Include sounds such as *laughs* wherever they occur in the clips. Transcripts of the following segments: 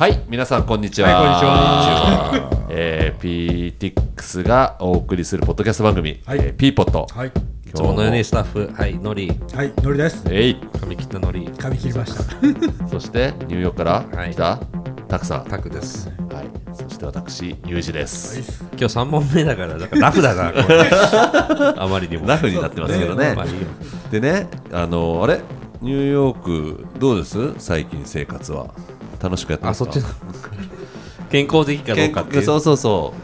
はい、皆さんこんにちは。はいこんにちは。えー、PTX がお送りするポッドキャスト番組、はいえー、P ポット。はい、いつものようにスタッフ、はい、のり、はい、のりです。えい、髪切ったのり、髪切りました。*laughs* そしてニューヨークから来た、たくさん。タクです。はい、そして私、ユージです。今日3問目だから、なんかラフだな、これ *laughs* あまりにも。ラフになってますけどねまあいいよでね、あのあれ、ニューヨーク、どうです？最近生活は。楽しくやってまあ、すか？そっちの。健康的かどうかっていう。そうそうそ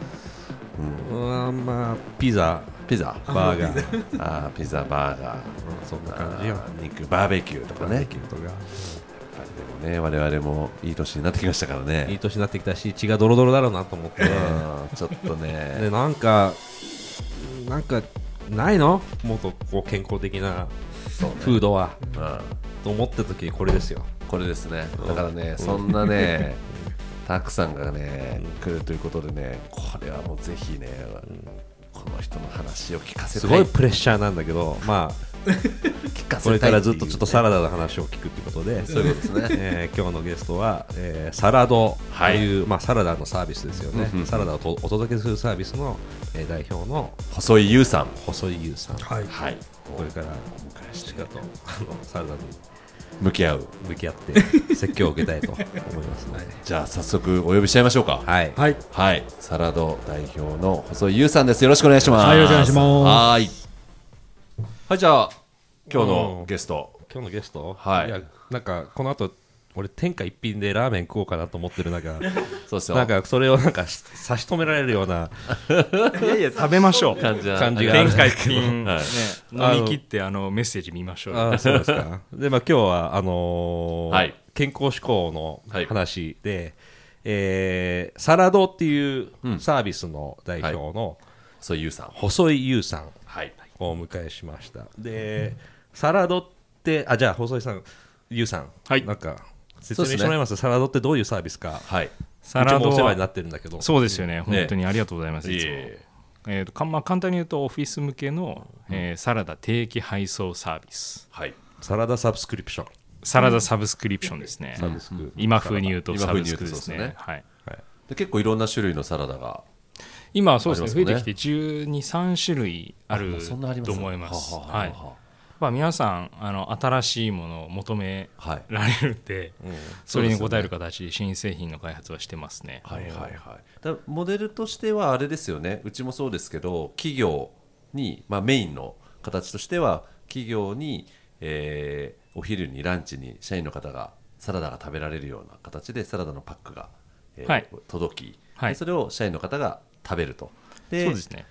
ううん、まあ、ピザ、う。ピザ。バーガー、あーピザ、バーガー。そんな感じよ。あー肉バーベキューとかねキューとか。でもね我々もいい年になってきましたからいいね年になってきたし、血がドロドロだろうなと思って。うんちょっとで、ねなんか、なんか、ないの？もっとこう健康的なフードは。うんと思った時にこれですよ。これですね。だからね *laughs* そんなね *laughs* たくさんがね来るということでねこれはもうぜひねこの人の話を聞かせすごいプレッシャーなんだけど、まあ、*laughs* 聞かせこれからずっとちょっとサラダの話を聞くということで、そういうことですね。えー今日のゲストは、えーサラド。という、まあ、サラダのサービスですよね、サラダをとお届けするサービスの、えー代表の細井優さん。細井優さん、はい、はいこれからしっかりとあのサラダに向き合う向き合って *laughs* 説教を受けたいと思いますので、じゃあ早速お呼びしちゃいましょうか。はい、はい、はい、サラド代表の細井優さんです。よろしくお願いします。はいよろしくお願いします。はい。はい、じゃあ、今日のゲスト。今日のゲスト、はいやなんかこの後俺天下一品でラーメン食おうかなと思ってる中 *laughs* そうですよ。なんかそれをなんかし差し止められるようないやいや食べましょう。感じは。感じが天下一品、ね、はい。飲み切ってあのメッセージ見ましょうよ。あーそうですか。*laughs* で、まあ、今日は、あのーはい。健康志向のはい。話で、えーサラドっていううん。サービスの代表の細井優さん。細井優さんはい。をお迎えしました。で、サラドって、あ、じゃあ、細井さん、優さん、はい。なんか、説明してもらいます。サラドってどういうサービスか。はい。サラドお世話になはってるんだけど。そうですよね。本当にありがとうございます、いつも。いええ。ーとかまあ、簡単に言うとオフィス向けの、えーサラダ定期配送サービス。はい。サラダサブスクリプション。サラダサブスクリプションですね、サブスク。今風に言うとサブスクですね。ねはい、で結構いろんな種類のサラダが。今はそうですね。ね。増えてきて123種類あるもうそんなあります。と思います。はあはあはいはまあ、皆さんあの新しいものを求め。られるんで、うんそれに応える形で新製品の開発はしてますね。はいはいはい。だモデルとしてはあれですよね。うちもそうですけど、企業に、まあメインの形としては、企業に、えーお昼にランチに社員の方がサラダが食べられるような形でサラダのパックが、えーはい届き、はいでそれを社員の方が食べると。でそうですね。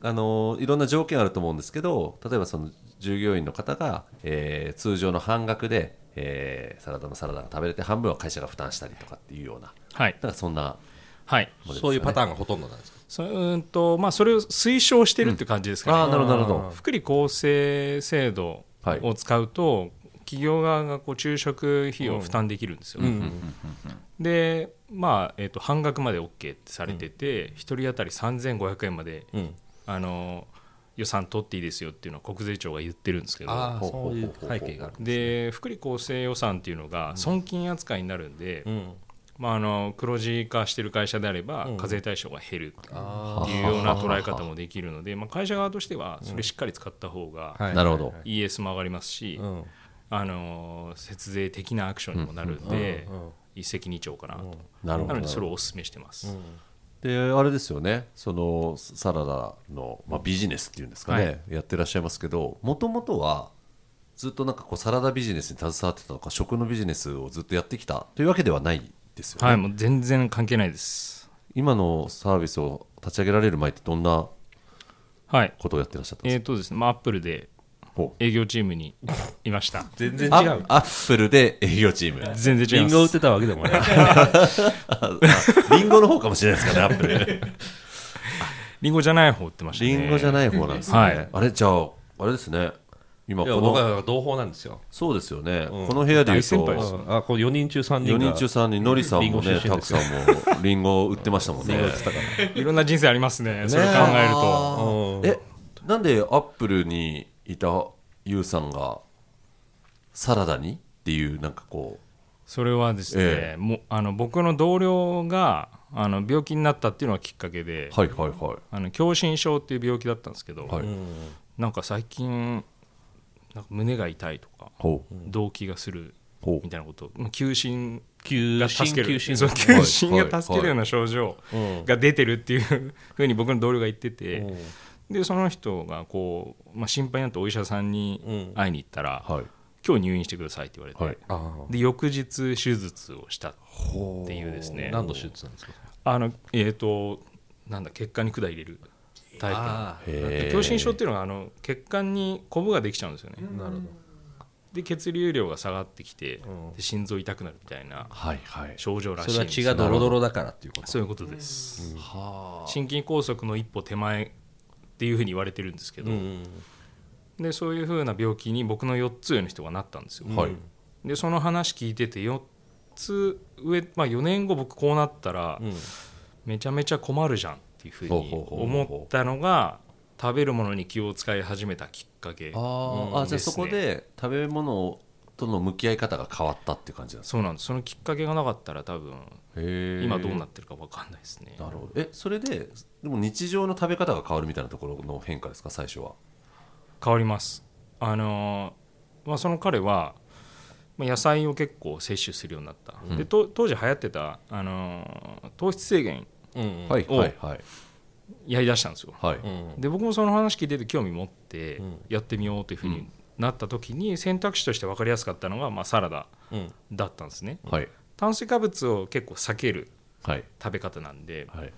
あのいろんな条件あると思うんですけど例えばその従業員の方が、えー通常の半額で、えーサラダのサラダが食べれて半分は会社が負担したりとかっていうようなはいだ。からそんなはい。そういうパターンがほとんどなんですか？そうんとまあ、それを推奨してるって感じですかね。ああなるほどなるほど福利厚生制度はいを使うと、企業側がこう昼食費を負担できるんですよね。で、まあえー、と半額まで OK ってされてて、一人当たり3500円まで、うん。あの予算取っていいですよっていうのは国税庁が言ってるんですけど。そういう背景がある。で福利厚生予算っていうのが損金扱いになるんで、うん。まあ、あの黒字化してる会社であればうん。課税対象が減るあっていうような捉え方もできるので、まあ、会社側としてはそれしっかり使った方がはい。なるほど。ES も上がりますし、うん。あの節税的なアクションにもなるんで、うん。一石二鳥かなと、なるほど。なのでそれをお勧めしてます、であれですよね。そのサラダの、まあ、ビジネスっていうんですかね、はい。やってらっしゃいますけどもともとはずっとなんかこうサラダビジネスに携わってたのか食のビジネスをずっとやってきたというわけではないですよね、はいもう全然関係ないです。今のサービスを立ち上げられる前ってどんなはい。ことをやってらっしゃったんですえーとですねまあ、アップルで営業チームにいました。*laughs* 全然違あう。アップルで営業チーム。全然違います。リンゴ売ってたわけでもない。*laughs* リンゴの方かもしれないですかねアップル。リンゴじゃない方売ってましたね。リンゴじゃない方なんですね、はい。あれじゃああれですね。今こ僕のは同胞なんですよ。そうですよね、うん。この部屋でいうとあ、こう4人中3人4が。人中3人のりさんもリンゴ出ねたくさんもリンゴ売ってましたもんね。いろんな人生ありますね。それ考えると。うん。えなんでアップルにいたユウさんがサラダにっていうなんかこうそれはですね、えもうあの僕の同僚があの病気になったっていうのがきっかけで、はいはいはい。あの狭心症っていう病気だったんですけど、はい。なんか最近なんか胸が痛いとかほう。動悸がするほみたいなことまあ休診急が助ける。急休診が助けるような症状うん。が出てるっていうふうに僕の同僚が言ってて、うんでその人がこう、まあ、心配になってお医者さんにうん。会いに行ったら、はい。今日入院してくださいって言われて、はい。あで翌日手術をしたほっていうですね。何の手術なんですか？あのえっ、となんだ血管に管入れるタイプ狭心症っていうのはあの血管にコブができちゃうんですよね。あなるほど。で血流量が下がってきて、うん。で心臓痛くなるみたいなはいはい。症状らしそれはいんですよ。血がドロドロだからっていうこと。そういうことです、は心筋梗塞の一歩手前っていうふうに言われてるんですけど、うんでそういうふうな病気に僕の4つ上の人がなったんですよ、はい。でその話聞いてて4つ上、まあ、4年後僕こうなったらうん。めちゃめちゃ困るじゃんっていうふうに思ったのが食べるものに気を使い始めたきっかけあーあじゃあそこで食べ物との向き合い方が変わったって感じなんですかそうなんです。そのきっかけがなかったら多分今どうなってるか分かんないですね。なるほど。えそれででも日常の食べ方が変わるみたいなところの変化ですか？最初は。変わります。あのーまあ、その彼はまあ野菜を結構摂取するようになった、でと当時流行ってた、あのー糖質制限うんはいはいはい。やりだしたんですよ。はい。うん。で僕もその話聞いてて興味持ってうん。やってみようというふうになった時に選択肢として分かりやすかったのが、まあ、サラダうん。だったんですね。はい。炭水化物を結構避けるはい。食べ方なんではい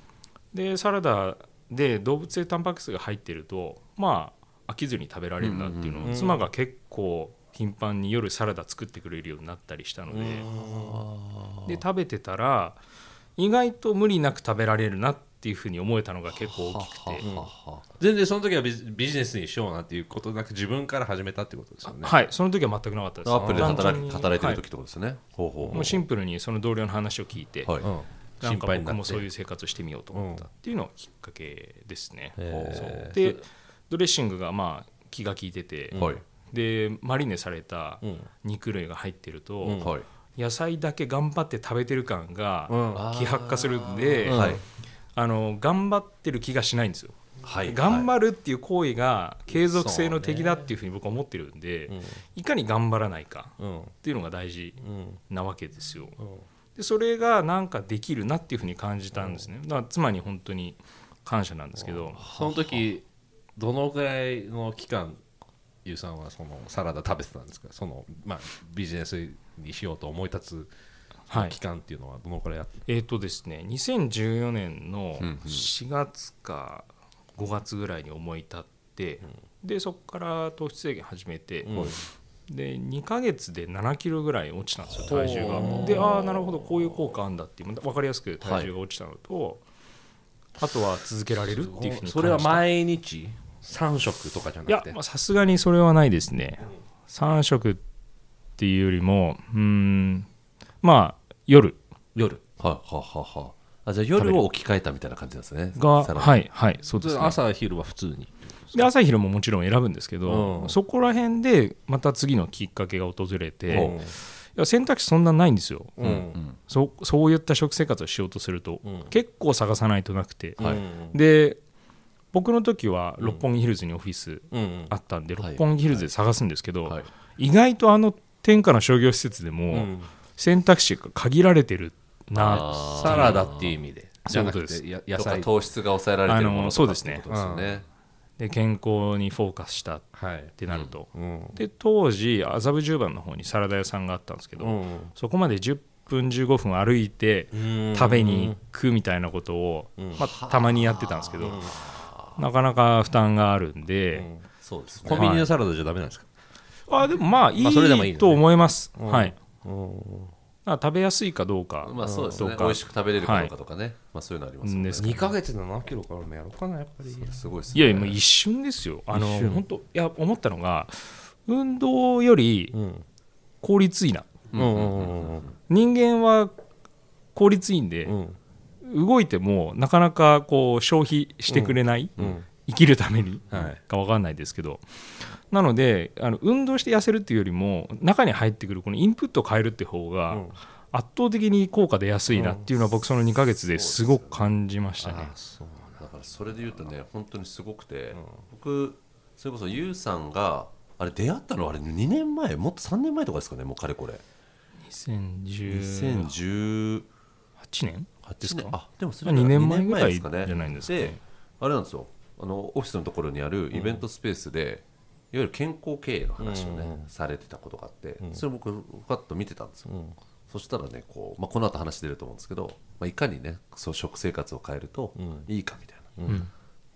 でサラダで動物性タンパク質が入ってるとまあ飽きずに食べられるなっていうの。うんを妻が結構頻繁に夜サラダ作ってくれるようになったりしたので。で食べてたら意外と無理なく食べられるなっていうふうに思えたのが結構大きくて。全然その時はビジビジネスにしようなんていうことなく自はから始めたってことですよね。はいその時は全くなかったです。アップルで働いてる時はってことですね。ほうほうほもうシンプルにその同僚の話を聞いて、うはい。うん心配になって僕もそういう生活をしてみようと思ったっていうのがきっかけですね。う。でドレッシングがまあ気が利いてて、はい。でマリネされたうん。肉類が入ってると、うん。はい。野菜だけ頑張って食べてる感がうん。希薄化するんで、はい。あの頑張ってる気がしないんですよ。はい。頑張るっていう行為が継続性の敵だっていうふうに僕は思ってるんで、うん。いかに頑張らないかうん。っていうのが大事うん。なわけですよ。うんでそれがなんかできるなっていうふうに感じたんですね。だから妻に本当に感謝なんですけど。その時どのぐらいの期間ゆうさんはそのサラダ食べてたんですか？その、まあ、ビジネスにしようと思い立つはい。期間っていうのはどのくらいあった？えっ、とですね2014年のうんうん。4月か5月ぐらいに思い立って、でそこから糖質制限始めて、うんで2ヶ月で7キロぐらい落ちたんですよ体重が。でああなるほどこういう効果あるんだっていう分かりやすく体重が落ちたのと、あとは続けられるっていうふうにそれは毎日？3食とかじゃいなくて？やまあさすがにそれはないですね。3食っていうよりもうーんまあ夜。夜。はいははは。あじゃあ夜を置き換えたみたいな感じなんですね。がはいはいそうです、ね、朝昼は普通にで朝昼ももちろん選ぶんですけど、うん。そこら辺でまた次のきっかけが訪れて、ほいうや選択肢そんなないんですよ。うん。うん。そそういった食生活をしようとすると、うん。結構探さないとなくて、はい。うんで僕の時は六本木ヒルズにオフィスうん。あったんで、はい。六本木ヒルズで探すんですけど、はい。意外とあの天下の商業施設でも、うん。選択肢が限られてるなサラダっていう意味で。じゃなくそういうことてや野とか菜糖質が抑えられてるものそうですね。かってことで健康にフォーカスしたっはい。てなると、うん。で当時麻布十番の方にサラダ屋さんがあったんですけど、うん。そこまで10分15分歩いてうん。食べに行くみたいなことを、うん。まあ、たまにやってたんですけど、なかなか負担があるんで、ですね。コンビニのサラダじゃダメなんですか？あでもまあいまあそれでもいと思います、うん。はいうんだから食べやすいかどうか、まあそうですね。美味しく食べれるかどうかとかね。まあそういうのありますよね。です2ヶ月で7キロからもやろうかなやっぱり。すごいですね。いやもう一瞬ですよ。あの本当いや思ったのが運動よりうん。効率いいな。うんうんうん人間は効率いいんで、うん。動いてもなかなかこう消費してくれない、うん生きるためにはい。か分かんないですけど、なのであの運動して痩せるっていうよりも中に入ってくるこのインプットを変えるって方がうん。圧倒的に効果出やすいなっていうのは僕その2ヶ月ですごく感じましたね。あそうだ。からそれで言うとね本当にすごくて、僕それこそユウさんがあれ出会ったのはあれ2年前もっと3年前とかですかねもうかれこれ。2018 2018年？ですか？年あでもそれ2年前二ぐらいですかね。じゃないんですかであれなんですよあのオフィスのところにあるイベントスペースで、いわゆる健康経営の話をね、されてたことがあって、それ僕ふわっと見てたんですよ、そしたらねこう、まあ、この後話出ると思うんですけど、まあ、いかにねそう食生活を変えるといいかみたいな、っ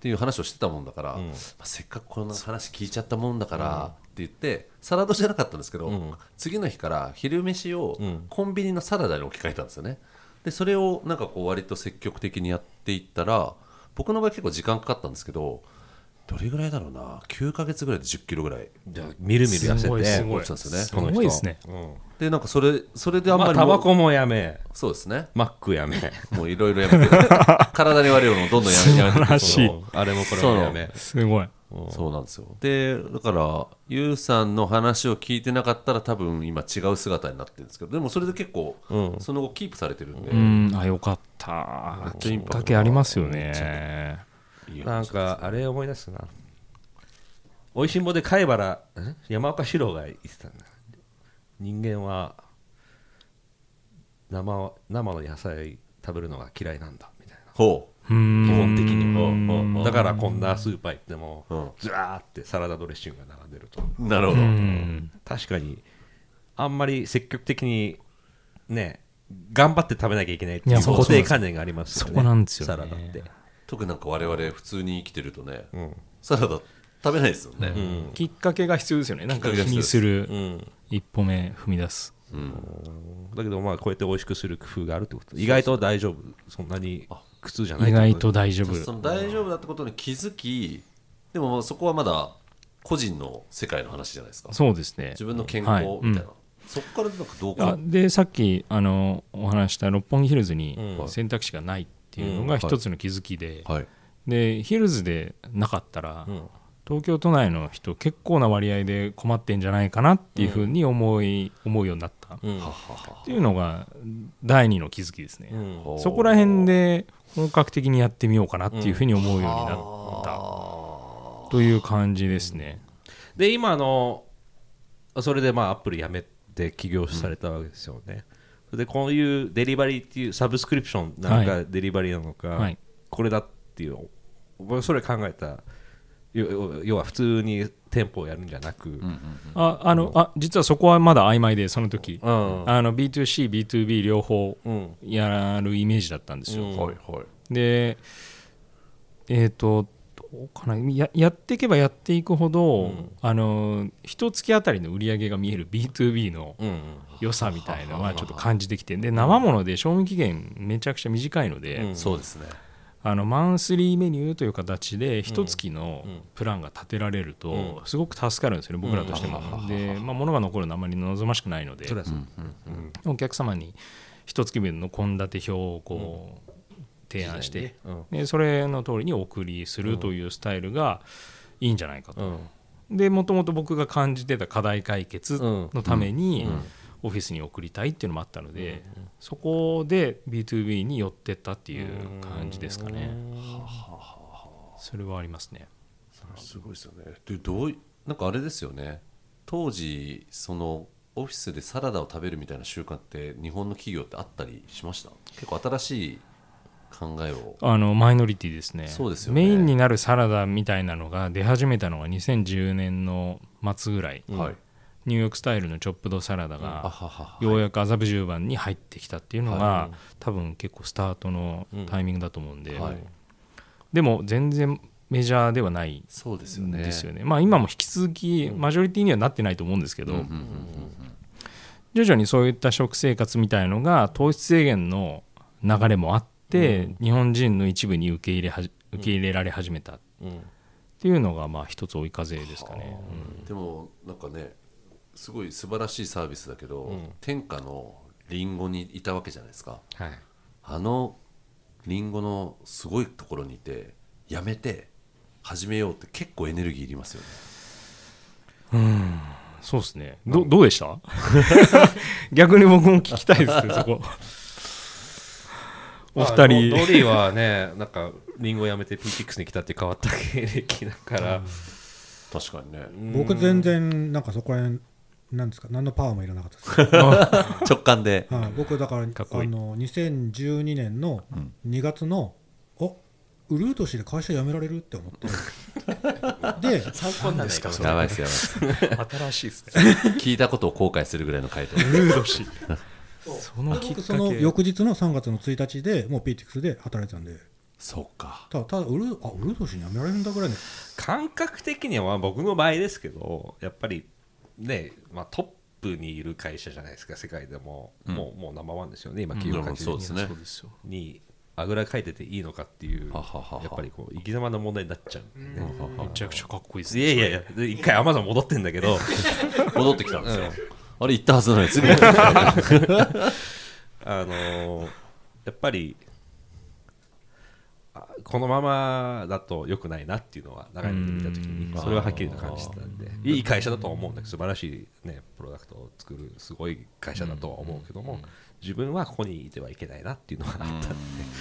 ていう話をしてたもんだから、まあ、せっかくこの話聞いちゃったもんだからって言ってサラダじゃなかったんですけど、次の日から昼飯をコンビニのサラダに置き換えたんですよね。でそれをなんかこう割と積極的にやっていったら僕の場合結構時間かかったんですけどどれぐらいだろうな？9ヶ月ぐらいで1 0キロぐらい。じゃあみるみる痩せてすごい落ちたんですよね。すごいですね。うん。でなんかそれそれであんままりタバコもやめ。そうですね。マックやめ。もういろいろやめて。*laughs* 体に悪いものをどんどんやめやめてあれもこれもやめ。すごい。そう。なんですよ。でだからユウさんの話を聞いてなかったら多分今違う姿になってるんですけど。でもそれで結構、その後キープされてるんで、うん、あ、よかった。きっかけありますよね。なんかあれ思い出すな。おいしんぼで貝原ん山岡四郎が言ってたんだ。人間は生生の野菜食べるのが嫌いなんだみたいな。ほう。ん基本的に。うん。はだからこんなスーパー行ってもうんずらーってサラダドレッシングが並んでると。うなるほど、うん。確かにあんまり積極的にね頑張って食べなきゃいけないっていう。固定観念がありますよね。そこなんですよね。サラダって、特になんか我々普通に生きてるとね、うん。サラダ食べないですよね、きっかけが必要ですよね。なんか気にするうん。一歩目踏み出す。だけどまあこうやって美味しくする工夫があるってこと。意外と大丈夫。そんなに苦痛じゃない意外と大丈夫。その大丈夫だってことに気づきでもまあそこはまだ個人の世界の話じゃないですか。そうですね。自分の健はい康みたいな、そこからなんかどうかあでさっきあのお話しした六本木ヒルズにうん。選択肢がない。っていうのうんが一つの気づきで、はい。でヒルズでなかったら、うん。東京都内の人結構な割合で困ってんじゃないかなっていうふうに思い、思うようになった。っうん。ていうのが第二の気づきですね、うん。そこら辺で本格的にやってみようかなっていうふうに思うようになった。という感じですね、で今あのそれでまあアップル辞めて起業されたわけですよね、でこういうデリバリーっていうサブスクリプションなのか、はデリバリーなのか、はい。これだっていう僕それ考えた。要要は普通に店舗をやるんじゃなく、ああのあ実はそこはまだ曖昧でその時、うん。あの B2C、B2B 両方うんやるイメージだったんですよ。うん。はいはい。で、えっ、と、どうかな。ややっていけばやっていくほど、あの一月あたりの売り上げが見える B2B のうん良さみたいなのはちょっと感じてきてで生もので賞味期限めちゃくちゃ短いので、うん。そうですね。あのマンスリーメニューという形で一月のプランが立てられるとすごく助かるんですよね、僕らとしても。で、まあ、物が残るのはあまり望ましくないのでお客様に一月分の献立表をこう提案して、うん。でそれの通りにお送りするというスタイルがいいんじゃないかうと。ん。でもともと僕が感じてた課題解決のためにオフィスに送りたいっていうのもあったので、そこで B2B に寄ってったっていう感じですかね。それはありますね。すごいですよね。でどういなんかあれですよね。当時そのオフィスでサラダを食べるみたいな習慣って日本の企業ってあったりしました？結構新しい考えを。あのマイノリティですね。そうですよね。メインになるサラダみたいなのが出始めたのが2010年の末ぐらい、はい。ニューヨークスタイルのチョップドサラダあがようやく麻布十番に入ってきたっていうのが、は多分結構スタートのタイミングだと思うんで、はい。でも全然メジャーではないそうですよね。すよね。まあ今も引き続きマジョリティにはなってないと思うんですけど、徐々にそういった食生活みたいのが糖質制限の流れもあって、日本人の一部に受け入れはじ受け入れられ始めた。っうん。ていうのがまあ一つ追い風ですかね。でもなんかねすごい素晴らしいサービスだけど、天下のリンゴにいたわけじゃないですか。はい。あのリンゴのすごいところにいてやめて始めようって結構エネルギーいりますよね。そうですね。どどうでした？*laughs* *laughs* 逆に僕も聞きたいですねそこお二まあド人。ドリーはね *laughs* なんかリンゴやめて PTX に来たって変わった経歴だから、確かにね。僕全然なんかそこら辺なんですか何のパワーもいらなかったです、*laughs* *laughs* 直感で。はい、僕だからかあの2012年の2月の、おウルー年で会社辞められるって思ってで参考にならないかやばいですやばいです。新しいですね。聞いたことを後悔するぐらいの回答。ルード氏そのきっか僕そのけ。翌日の3月の1日でもう PTX で働いてたんで。そうか。ただただウルーあウルー年に辞められるんだぐらいの感覚的にはまあ僕の場合ですけどやっぱりね、まあ、トップにいる会社じゃないですか世界でも、もうもうナンバーワンですよね今企業価値うんそうですね。にあぐらかいてていいのかっていうはははは。やっぱりこう生き様の問題になっちゃうねめちゃくちゃかっこいいですいやいやいやで一回アマゾン戻ってんだけど。*laughs* 戻ってきたんですよ、あれ行ったはずなのに次。*laughs* あのーやっぱりあこのままだと良くないなっていうのは長い目で見た時にそれははっきりと感じてたんでいい会社だとは思うんだけど素晴らしい、ね、プロダクトを作るすごい会社だとは思うけども自分はここにいてはいけないなっていうのがあったんで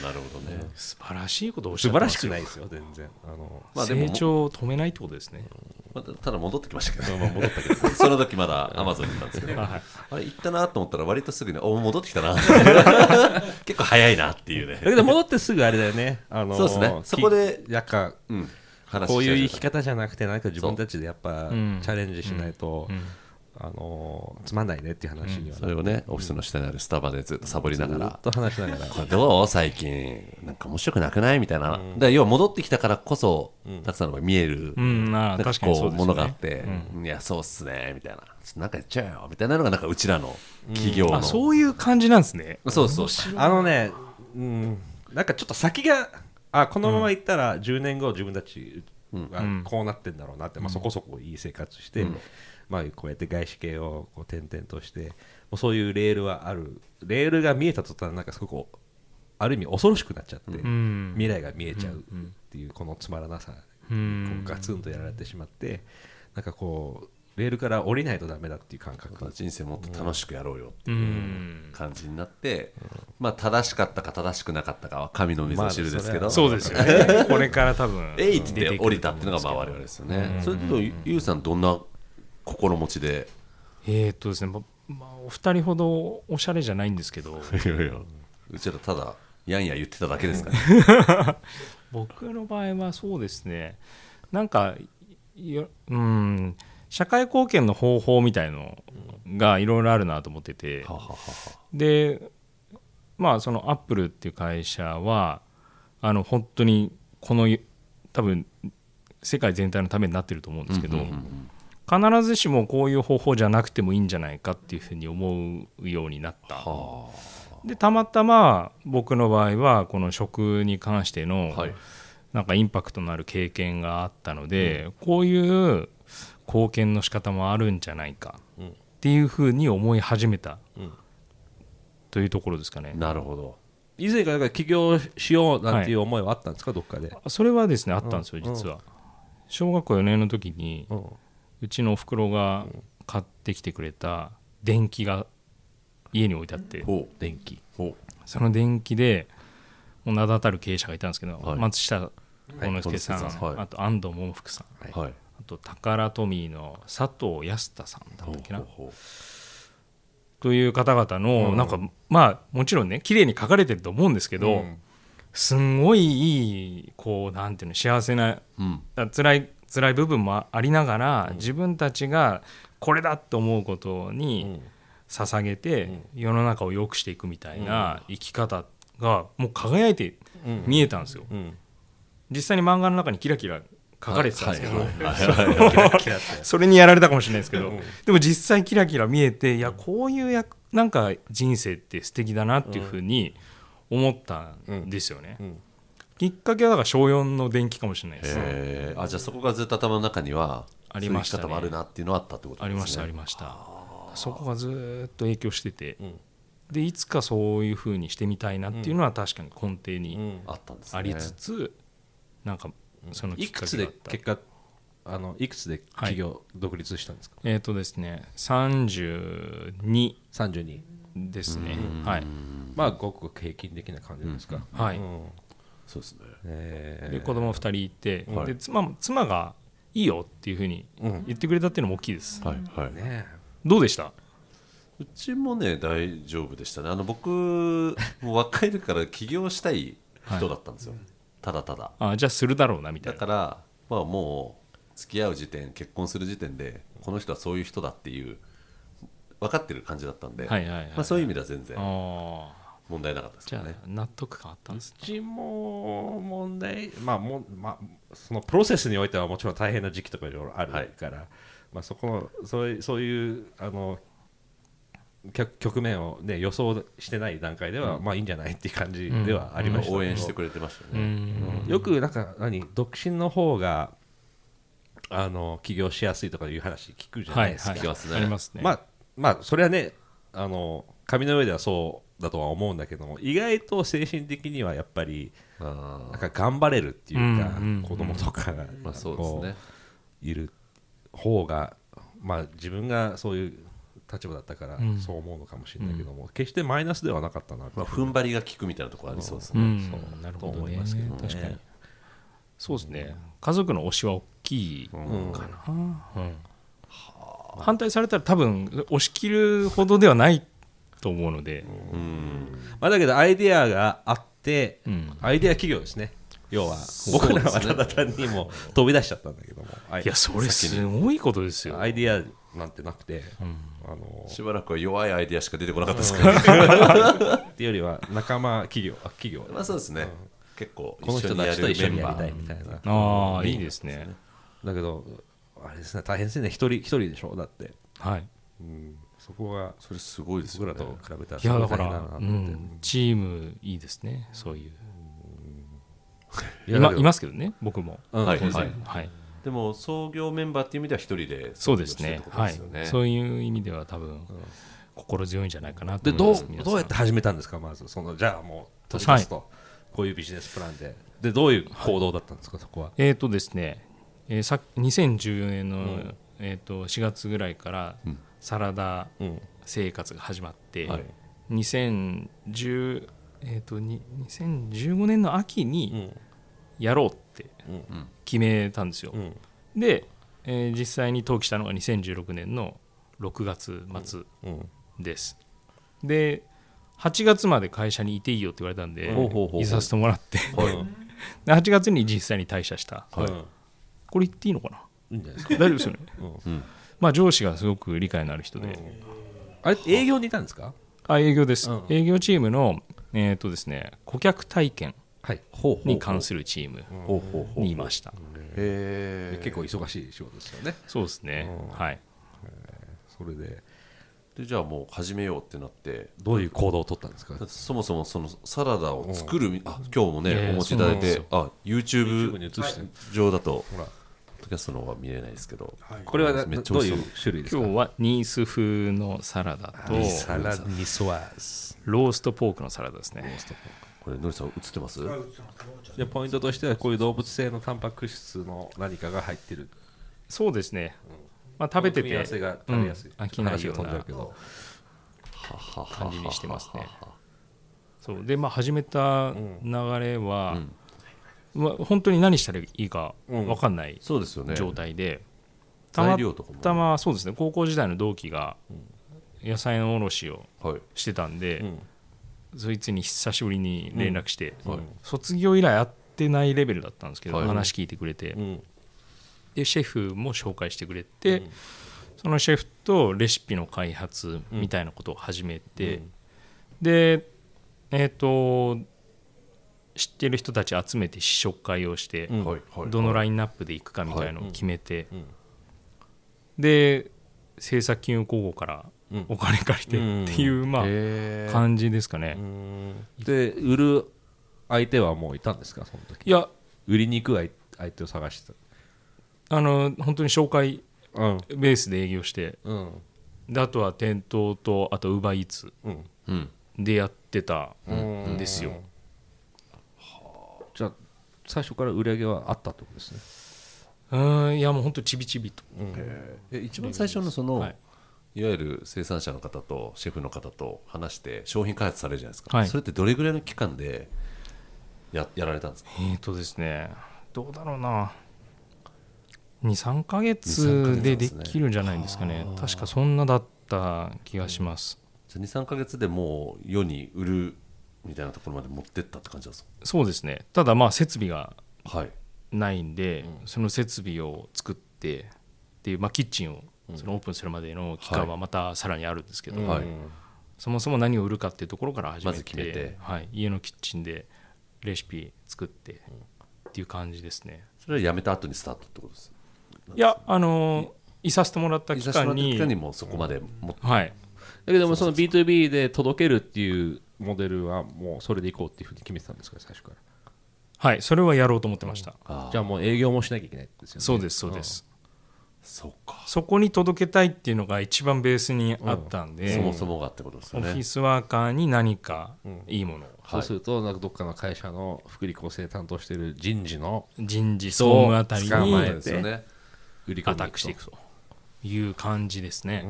なるほどね。素晴らしいことをおっし素晴らしくないですよ全然。あのまあ成長を止めないってことですね。またただ戻ってきましたけど、まあ戻ったけど *laughs* その時まだアマゾンにいたんですけど、はいあれ行ったなと思ったら割とすぐにお戻ってきたな。*laughs* 結構早いなっていうね。だけど戻ってすぐあれだよね。あのーそうですね。そこできなんかうん話こういう生き方じゃなくて何か自分たちでやっぱチうん。ャレンジしないと、うんあのーつまんないねっていう話にはそれをねオフィスの下にあるスタバでずっとサボりながら。ずっと話しながら。これどう？最近。なんか面白くなくない？みたいな、だから要は戻ってきたからこそ、たくさんのが見える、うんああなんか確かにそうですよね。こうものがあって、いやそうっすねみたいな。なんかやっちゃうよみたいなのがなんかうちらの企業の、あそういう感じなんですね。そうそう。あのね、うん、なんかちょっと先があこのままいったら10年後自分たちはこうなってんだろうなって、まあ、そこそこいい生活して、まあ、こうやって外資系をこう転々としてもうそういうレールはある。レールが見えた途端なんかすごくある意味恐ろしくなっちゃって、ん。未来が見えちゃうっていうこのつまらなさにこうガツンとやられてしまってなんかこうレールから降りないとダメだっていう感覚。人生もっと楽しくやろうよってういうん。感じになって、まあ正しかったか正しくなかったかは神の水を知るですけど、まあそうですよね。*laughs* これから多分えいって降りたっていうのがまあ我々ですよね、それとゆゆうさんどんな心持ちで。えーっとですねままあお二人ほどおしゃれじゃないんですけど。いやいや。うちらただやんや言ってただけですから、ね、*laughs* 僕の場合はそうですね。なんかうん社会貢献の方法みたいのがいろいろあるなと思ってて。はははは。でまあそのアップルっていう会社はあの本当にこの多分世界全体のためになってると思うんですけど、必ずしもこういう方法じゃなくてもいいんじゃないかっていうふうに思うようになった。はでたまたま僕の場合はこの食に関してのあはい。なんかインパクトのある経験があったので、こういう貢献の仕方もあるんじゃないかうん。っていうふうに思い始めた。うん。というところですかね。なるほど。以前から起業しようなんていう思いはあったんですか、どっかで、それはですねあったんですようん。実は。小学校4年の時にうちのおふくろが買ってきてくれた電気が家に置いてあって電気。ほその電気で名だたる経営者がいたんですけど、はい。松下幸之助さん、はい。あと安藤桃福さんうはい。あとタカラトミーの佐藤康太さんだったっけな。という方々の、なんかまあもちろんね綺麗に書かれてると思うんですけど、うん。すんごいいいこうなんていうの幸せなううん。あ辛い辛い部分もありながら、自分たちがこれだと思うことに捧げて、世の中を良くしていくみたいな生き方がもう輝いて見えたんですよ、うん。実際に漫画の中にキラキラ書かれてたんですけど、それにやられたかもしれないですけど、でも実際キラキラ見えていやこういうやなんか人生って素敵だなっていうふうに思ったんですよね、んきっかけはだから小4の電気かもしれないです、えー。あじゃあそこがずっと頭の中にはありましたね。そういう生き方もあるなっていうのはあったってことですねありました。ありましたそこがずーっと影響してて、ん。でいつかそういうふうにしてみたいなっていうのは確かに根底にうん。あったんですね。ありつつ、なんかそのきっいくつでかけがあった。結果あのいくつで企業独立したんですか、えっ、とですね32 32ですね。はい。まあごく平均的な感じですか、はい。うんそうですね。えで子供2人いて、はい。で妻も妻がいいよっていうふうにうん。言ってくれたっていうのも大きいです、はいはい。ーねどうでした？うちもね大丈夫でしたね。あの僕もう若い時から起業したい人だったんですよ、ただただ。あじゃあするだろうなみたいな。だから、まあ、もう付き合う時点結婚する時点でこの人はそういう人だっていう分かってる感じだったんで、はいはいはい、まあ、そういう意味では全然。ああ問題なかったですじゃよねあ納得感あったんですうちも問題まあもまあそのプロセスにおいてはもちろん大変な時期とかいろいろあるから、まあそこのそういうそういうあの局局面をね予想してない段階では、まあいいんじゃないっていう感じではありました。けど、応援してくれてましたうね、ん。よくなんか何独身の方があの起業しやすいとかいう話聞くじゃなですか、はいい。はいまあまあそれはねあの紙の上ではそうだとは思うんだけども意外と精神的にはやっぱりあなんか頑張れるっていうか、うんうん子供とかが、まあそうですね。いる方がまあ自分がそういう立場だったからん。そう思うのかもしれないけども、決してマイナスではなかったなまあ、踏ん張りが効くみたいなところありそうですね、うん。そう。なるほど思いますけどね。確かに。そうですね。家族の推しは大きいかな、うん。反対されたら多分押し切るほどではないと思うので、まあ、だけどアイデアがあって、うん。アイデア企業ですね。要は僕らはただ単にもう飛び出しちゃったんだけども。アイいやそれすごいことですよ、アイデアなんてなくて、あのしばらくは弱いアイデアしか出てこなかったですけど、*laughs* っていうよりは仲間企業あ企業。まあそうですね、結構この人一緒にやたちと一緒にやりたいーみたいな。ああいいですね。だけどあれですね大変ですね。一人一人でしょ？だって、はい。うん、そこがそれすごいですよね。僕らと比べたらいやだから、なうん、チームいいですね。そういう。今いますけどね。僕も。うん。はい。当然はい。はい。でも創業メンバーっていう意味では一人でそうですね。はいですよね。そういう意味では多分心強いんじゃないかなとでどう思います。皆さん。どうやって始めたんですか？まず。そのじゃあもう閉じますと、こういうビジネスプランで。でどういう行動だったんですか、そこは。えーとですね、えーさ2014年の、えー、と4月ぐらいからサラダうん。生活が始まって、はい。2010えー、とに2015年の秋うにん。やろうってうん。決めたんですよ、うん。で、えー実際に登記したのが2016年の6月末うん。です、で8月まで会社にいていいよって言われたんでほうほうほうほう。いさせてもらって。はい。*laughs* で8月に実際に退社した。はい。うんこれ言っていいのかな？いいんじゃないですか。大丈夫ですよね。うんまあ上司がすごく理解のある人で、あれ営業にいたんですか？あ営業です、うん。営業チームのえっ、とですね顧客体験はい。ほうほうに関するチームほうほうほう。にいました、へえ結構忙しい仕事ですよね。そうですね、うん。はい。それで。でじゃあもう始めようってなってどういう行動を取ったんですか？そもそもそのサラダを作るみあ今日もねいやいやお持ちいただいてあ YouTube 上だと。ほらドキャストの方は見れないですけどこれはなめっちゃどういう種類ですか？今日はニース風のサラダとサラニソワーズローストポークのサラダですね。これのりさん映ってます？でポイントとしてはこういう動物性のタンパク質の何かが入ってる。そうですね、まあ、食べてて。組み合わせが食べやすい、うん。飽きないような。話が飛んじゃうけど。感じにしてますね。そう。でまあ始めた流れは、まあ、本当に何したらいいか分かんないそうですよね。状態で、たま材料とかも。たまそうですね高校時代の同期が野菜の卸をはい。してたんで、うん。そいつに久しぶりに連絡して、はい。卒業以来会ってないレベルだったんですけど、はい。話聞いてくれて、うん。でシェフも紹介してくれて、そのシェフとレシピの開発みたいなことを始めて、でえっ、と知ってる人たち集めて試食会をして、どのライインナップでいくかみたいのを決めて、うん。で制作金融公庫からうん。お金借りてっていう、まあ感じですかね、で売る相手はもういたんですか？その時。いや売りに行く相相手を探してあの本当に紹介ベースで営業してうん。であとは店頭とあとウーバーイーツうん。うん。でやってたんですよ、じゃあ最初から売り上げはあったってことですね。うーんいやもう本当ちびちびと。え一番最初のその、はい。い、わゆる生産者の方とシェフの方と話して商品開発されるじゃないですか、はい。それってどれぐらいの期間でややられたんですか？えーとですねどうだろうな。23ヶ2-3ヶ月でできるんじゃないですかね。確かそんなだった気がします、じゃあ23か月でもう世に売るみたいなところまで持ってったって感じなんですそうですね。ただまあ設備がかはい。ないんで、その設備を作ってっていう、まあ、キッチンをそのオープンするまでの期間はまたさらにあるんですけど、はい。そもそも何を売るかっていうところから始めて,、まず決めて。はい、家のキッチンでレシピ作ってっていう感じですね。それは辞めた後にスタートってことですいやあのーいさせてもらった期いさせても間にらった期間にもうそこまで持って。はい。だけどもその B2B で届けるっていうモデルはもうそれでいこうっていうふうに決めてたんですか最初から。はいそれはやろうと思ってました、あじゃあもう営業もしなきゃいけないですよね。そうですそうです、そうか。そこに届けたいっていうのが一番ベースにあったんで、そもそもがってことですよね。オフィスワーカーに何かいいものを、そうするとなんかどっかの会社の福利厚生担当してる人事の人事総務あたりに捕まえそうですよね売り込みアタックしていくという感じですね、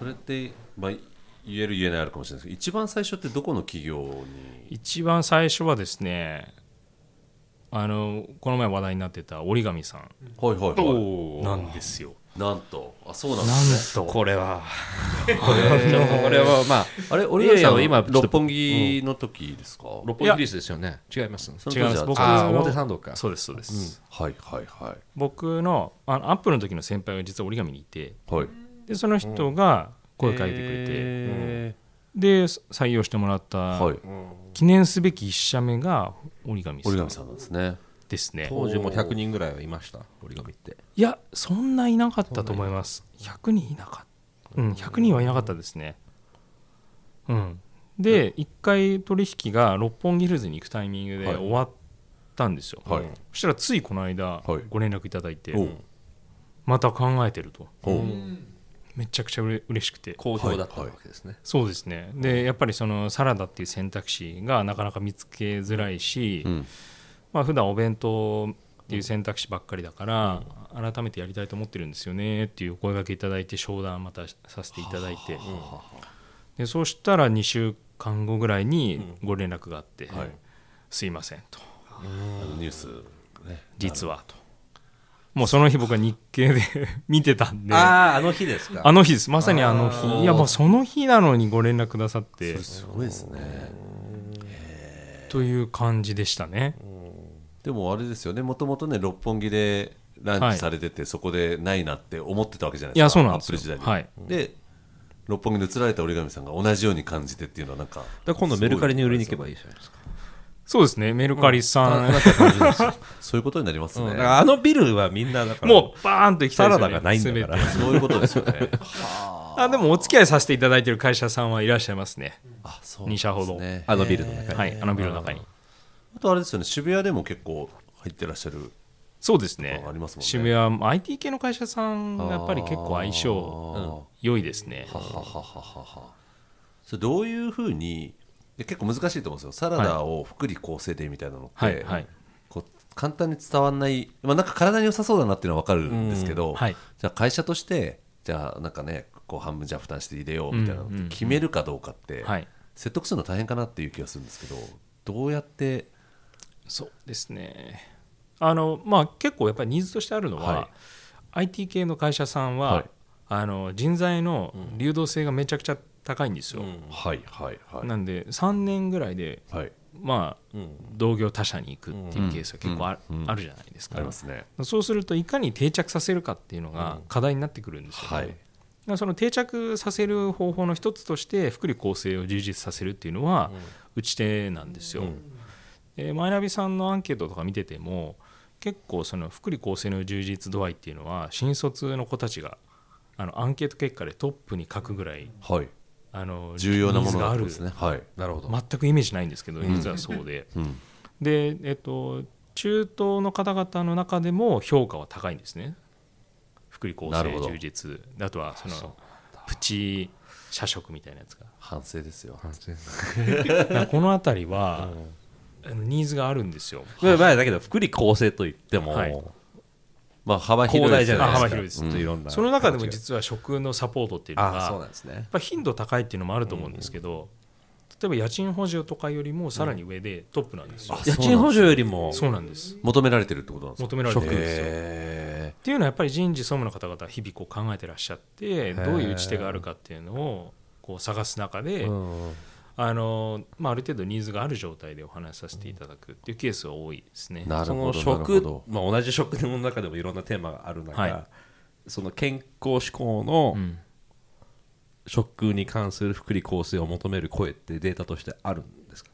それって、まあ、言える言えないあるかもしれないですけど一番最初ってどこの企業に？一番最初はですねあのこの前話題になってた折り紙さんはいはいはい。なんですよ、なんと。あそうなんですね。と。これは。*laughs* これはこれはまああれ折り紙さんいやいや今六本木の時ですか、六本木リースですよね。違います違います。僕表参道か。そうですそうです、はいはいは僕のあのアップルの時の先輩が実は折り紙にいていはい。でその人が声かけてくれて、えで採用してもらった、ーはい。記念すべき1社目が折り紙さん。折り紙さんなんですね。ですね。当時も100人ぐらいはいました折り紙って。いやそんないなかったと思います。100人いなかった。うん100人はいなかったですね。うん。で1回取引が六本木ヒルズに行くタイミングではい。終わったんですよ、はい。そしたらついこの間はい。ご連絡いただいて、おう。また考えてると。おうめちゃくちゃうれ嬉しくて。好評だったわけですね。そうですね。でやっぱりそのサラダっていう選択肢がなかなか見つけづらいし、うん。まあ普段お弁当っていう選択肢ばっかりだから、改めてやりたいと思ってるんですよねっていうお声掛けいただいて商談またさせていただいて、でそうしたら2週間後ぐらいにご連絡があって、はい。すいませんと。あのニュースね実はともうその日僕は日経で *laughs* 見てたんで。あああの日ですか。あの日です。まさにあのあー日。いやもうその日なのにご連絡くださって。それすごいですね。という感じでしたね。でもあれですよね。もともとね六本木でランチされてて、そこでないなって思ってたわけじゃないですか。いやそうなんですよ。アップル時代に、はい。で六本木に移られた折り紙さんが同じように感じてっていうのはなんかだから今度メルカリに売りに行けばいいじゃないですかそうですね。メルカリさん、*laughs* そういうことになりますね、だからあのビルはみんなだからもうバーンと行きたいですよ、ね、サラダがないんだから。そういうことですよね。*laughs* あでもお付き合いさせていただいている会社さんはいらっしゃいますね。あそう二社ほど。ねあのビルの中に。はい。あのビルの中に。あとあれですよね。渋谷でも結構入ってらっしゃる。そうですね。ありますもんね。渋谷 IT 系の会社さんがやっぱり結構相性良いですね。はははははは。それどういうふうにいや結構難しいと思うんですよ。サラダを福利厚生でみたいなのって、はいはい。こう簡単に伝わらない、まあ、なんか体に良さそうだなっていうのは分かるんですけど、はい。じゃあ会社としてじゃあなんかねこう半分じゃあ負担して入れようみたいなのって決めるかどうかって、はい。説得するの大変かなっていう気がするんですけどどうやって？そうですね。あのまあ結構やっぱりニーズとしてあるのは、はい。IT 系の会社さんは、はい。あの人材の流動性がめちゃくちゃ高いんですよ、はいはいはい。なんで3年ぐらいではい。まあ、同業他社に行くっていうケースが結構あ,、るじゃないですか、ありますね。そうするといかに定着させるかっていうのが課題になってくるんですよ、ねはい。その定着させる方法の一つとして福利厚生を充実させるっていうのは打ち手なんですよ、でマイナビさんのアンケートとか見てても結構その福利厚生の充実度合いっていうのは新卒の子たちがあのアンケート結果でトップに書くぐらいあの重要なものがある。ですねはい、なるほど。全くイメージないんですけど実はそうで、うん、で、えっと、中東の方々の中でも評価は高いんですね。福利厚生充実。あとはそのプチ社食みたいなやつが。反省ですよ。だからこの辺りはあのニーズがあるんですよ。まあまあだけど福利厚生といっても、はいまあ幅広広いですよね。大じゃないですか。あ幅広いですずっといろん。なその中でも実は食のサポートっていうのがあそうなんですね。やっぱ頻度高いっていうのもあると思うんですけど、例えば家賃補助とかよりもさらに上でトップなんですよ。家賃補助よりもそうなんです。求められてるってことなんですか？求められてる。んですよ。へっていうのはやっぱり人事総務の方々は日々こう考えてらっしゃってどういう打ち手があるかっていうのをこう探す中で、うんあのまあ、ある程度ニーズがある状態でお話しさせていただくっていうケースが多いですね。ー。なるその食ど、まあ、同じ食の中でもいろんなテーマがある中、はい。その健康志向のうん。食に関する福利厚生を求める声ってデータとしてあるんですか、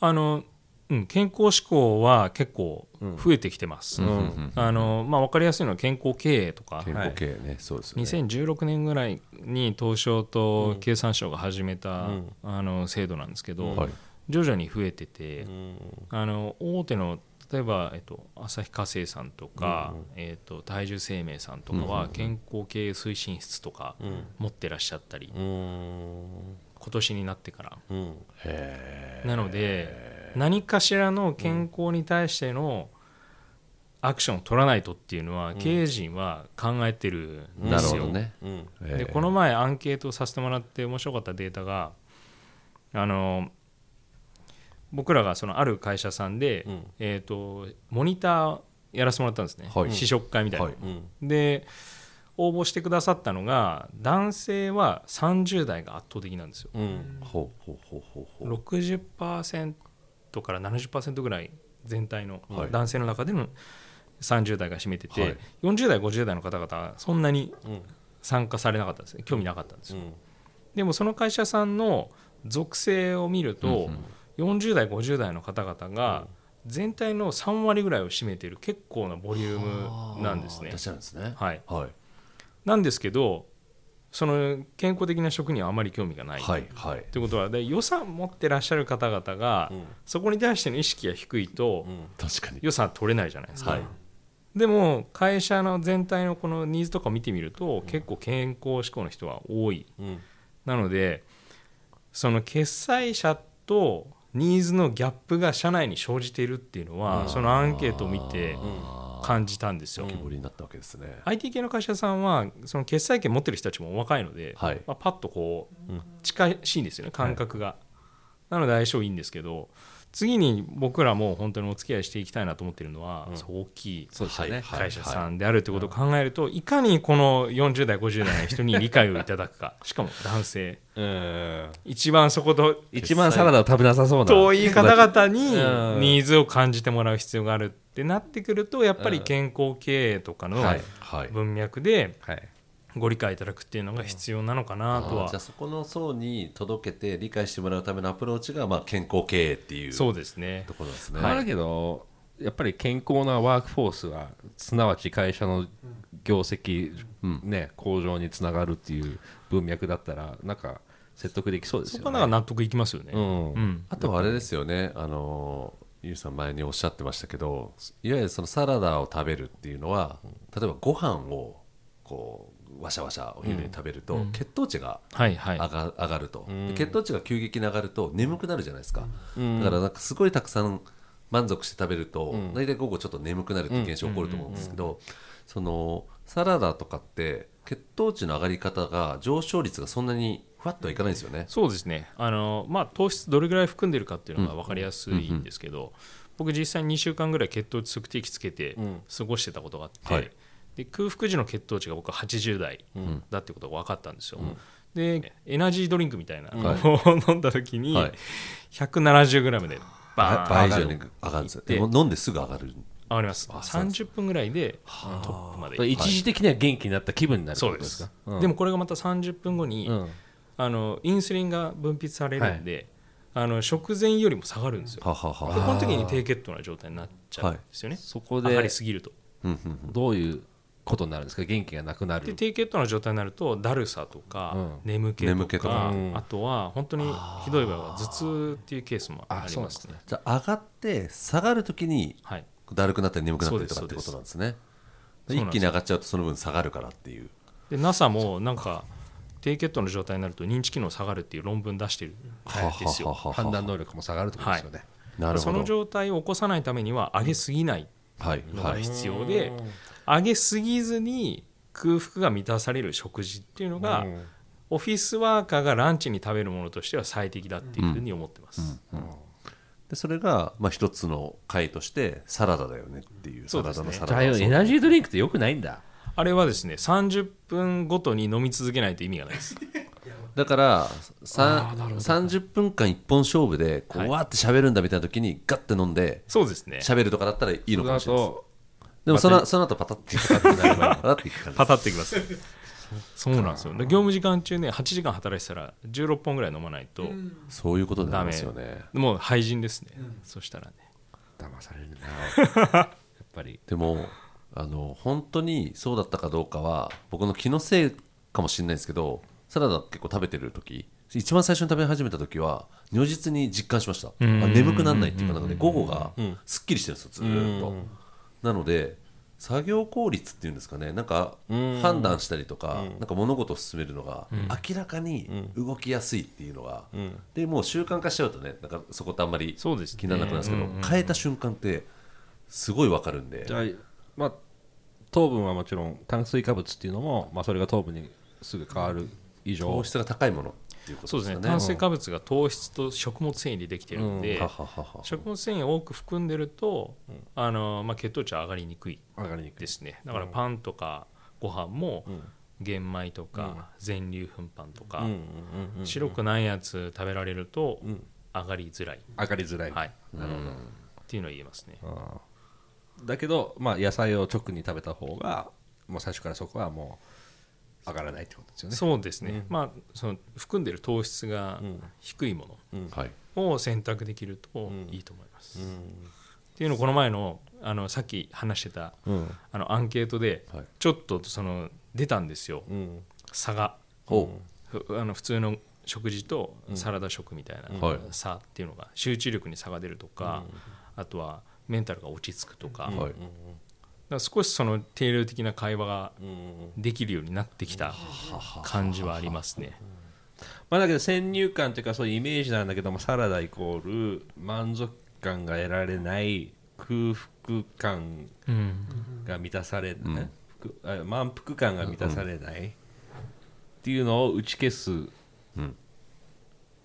あのうん、健康志向は結構増えてきてます。うん。あのまあ、分かりやすいのは健康経営とか。健康経営ね、そうですよね。2016年ぐらいに東証と経産省が始めた、うん。あの制度なんですけど、はい。徐々に増えてて、うん。あの大手の例えば、えっと、旭化成さんとか、えっと、体重生命さんとかは健康経営推進室とかうん。持ってらっしゃったり、うん。今年になってから。うん。へなので何かしらの健康に対してのアクションを取らないとっていうのは、経営陣は考えてるんですよ。でこの前アンケートさせてもらって面白かったデータがあの僕らがそのある会社さんで、うん。えー、とモニターやらせてもらったんですね、はい。試食会みたいな、はい。うん。で応募してくださったのが男性は30代が圧倒的なんですよ。うん。ほうほうほうほうほう。60%から70%ぐらい全体のはい。男性の中での30代が占めてて、はい。40代50代の方々はそんなにうん。参加されなかったんですね。興味なかったんですよ。うん。でもその会社さんの属性を見ると、40代50代の方々が全体の3割ぐらいを占めている結構なボリュームなんですね。はい、はい。なんですけどその健康的な食にはあまり興味がない、はいはい。ということはで予算持ってらっしゃる方々が、うん。そこに対しての意識が低いと、うん。確かに。予算取れないじゃないですか、はい。でも会社の全体のこのニーズとかを見てみると、結構健康志向の人は多い。うん。なのでその決済者とニーズのギャップが社内に生じているっていうのは、そのアンケートを見て感じたんですよ、浮き彫りになったわけですね。IT 系の会社さんはその決済権持ってる人たちもお若いので、はい。まあ、パッとこう近しいんですよね感覚が、なので相性いいんですけど次に僕らも本当にお付き合いしていきたいなと思ってるのは、そう大きいそうですよね。はい。会社さんであるということを考えると、いかにこの40代50代の人に理解をいただくか。*laughs* しかも男性。うん。一番そこと一番サラダを食べなさそうな。遠い方々にうん。ニーズを感じてもらう必要があるってなってくるとやっぱり健康経営とかのはいはい。文脈ではい。ご理解いただくっていうのが必要なのかなとは。じゃあそこの層に届けて理解してもらうためのアプローチがまあ健康経営っていうそうですね。ところですね。まあだけどやっぱり健康なワークフォースはすなわち会社の業績、ね、向上につながるっていう文脈だったらなんか説得できそうですよね。そこはなんか納得いきますよね。うん。うん。あとはあれですよね、あのゆうさん前におっしゃってましたけど、いわゆるそのサラダを食べるっていうのは、例えばご飯をこうわしゃわしゃお昼に食べると、血糖値が上が上がると、で血糖値が急激に上がると眠くなるじゃないですか、だからなんかすごいたくさん満足して食べると、大体午後ちょっと眠くなるって現象起こると思うんですけど、そのサラダとかって血糖値の上がり方が上昇率がそんなにふわっとはいかないんですよね。そうですね。あの、まあ、糖質どれぐらい含んでるかっていうのが分かりやすいんですけど、僕実際に2週間ぐらい血糖値測定器つけて過ごしてたことがあって、はい。で空腹時の血糖値が僕は80代だってことが分かったんですよ、でエナジードリンクみたいなのを飲んだ時にはい。170g でバーン倍以上上がる。に上がるんで飲んですぐ上がる。上がります。30分ぐらいでトップまで一時的には元気になった気分になるそうです。すか、でもこれがまた30分後に、うんあのインスリンが分泌されるんで、あの食前よりも下がるんですよ。ははは。でこの時に低血糖な状態になっちゃうんですよね、そこ上がりですぎると。どういうことになるんですか？元気がなくなるで低血糖の状態になるとだるさとか、うん。眠気とか眠気とか。うん。あとは本当にひどい場合は頭痛っていうケースもありますね。じゃあ上がって下がるときにはい。だるくなったり眠くなったりとかってことなんですね。一気に上がっちゃうとその分下がるからっていう。で NASA もなんか低血糖の状態になると認知機能下がるっていう論文出してるんですよ。はははは判断能力も下がるってことですよね、なるほど。その状態を起こさないためには上げすぎないはいのがはい。必要で、上げすぎずに空腹が満たされる食事っていうのが、うん。オフィスワーカーがランチに食べるものとしては最適だっていうふうに思ってます、でそれがまあ一つの回としてサラダだよねっていう。サラダのサラダは。そうエナジードリンクってよくないんだあれはですね30分ごとに飲み続けないと意味がないです。*laughs* だからさ30分間一本勝負でこはい。うわーって喋るんだみたいな時にガッて飲んでそうですね。喋るとかだったらいいのかもしれないです。とでもそのその後パタッてパタッてなればパタッていく感じ。パタってきますそうなんですよ。で業務時間中ね8時間働いてたら16本ぐらい飲まないと、そういうことになりますよね。もう廃人ですね、そしたらね。騙されるな。*laughs* やっぱり。でもあの本当にそうだったかどうかは僕の気のせいかもしれないですけどサラダ結構食べてる時一番最初に食べ始めた時は如実に実感しました。あ眠くならないっていうかなんか、ね、午後がすっきりしてるんですよずーっと。なので作業効率っていうんですかねなんか判断したりとかなんか物事を進めるのが明らかに動きやすいっていうのがでもう習慣化しちゃうとねなんかそこってあんまりそうですね。気にならなくなるんですけど変えた瞬間ってすごいわかるんで。じゃあまあ糖分はもちろん炭水化物っていうのも、まあ、それが糖分にすぐ変わる以上。糖質が高いもの。っていうこそうとですね。でね炭水化物が糖質と食物繊維でできてるので、はははは食物繊維を多く含んでると、あのまあ、血糖値は上がりにくい。上がりにくい。ですね。だからパンとかご飯も玄米とか全粒粉パンとか、うんうんうんうん白くないやつ食べられると上がりづらい、上がりづらい、はい、なるほどっていうのは言えますね。だけど、まあ、野菜を直に食べた方がもう最初からそこはもう上がらないってことですよね。そうですね、まあ、その含んでる糖質が低いもはい。のを選択できるといいと思います。っていうのをこの前のあのさっき話してたうん。あのアンケートではい。ちょっとその出たんですよ、うん。差が。ほふあの普通の食事とサラダ食みたいなはい。差っていうのが集中力に差が出るとか、あとはメンタルが落ち着くとか,、う。はい。だから少しその定量的な会話ができるようになってきた感じはありますね。まあ、だけど先入観というかそういうイメージなんだけどもサラダイコール満足感が得られない空腹感うんが満たされ、ねふくあ満腹感が満たされないっていうのを打ち消す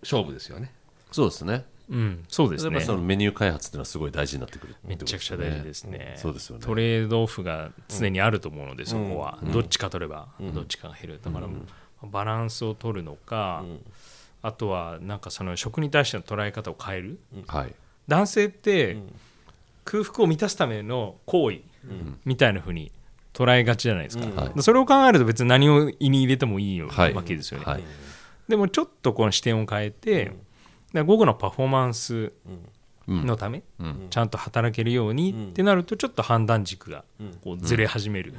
勝負ですよね。そうですね。うん、そうですね。やっぱそのメニュー開発っていうのはすごい大事になってくるってめちゃくちゃ大事ですね。そうですよね。トレードオフが常にあると思うので、そこは、どっちか取ればどっちかが減る、だから、バランスを取るのか、あとはなんかその食に対しての捉え方を変える、はい。男性って空腹を満たすための行為みたいなふうに捉えがちじゃないですか、はい。それを考えると別に何を胃に入れてもいいわはい。けですよね、はい。でもちょっとこの視点を変えて、だから午後のパフォーマンスのため、うん。ちゃんと働けるようにってなるとちょっと判断軸がこうずれ始める、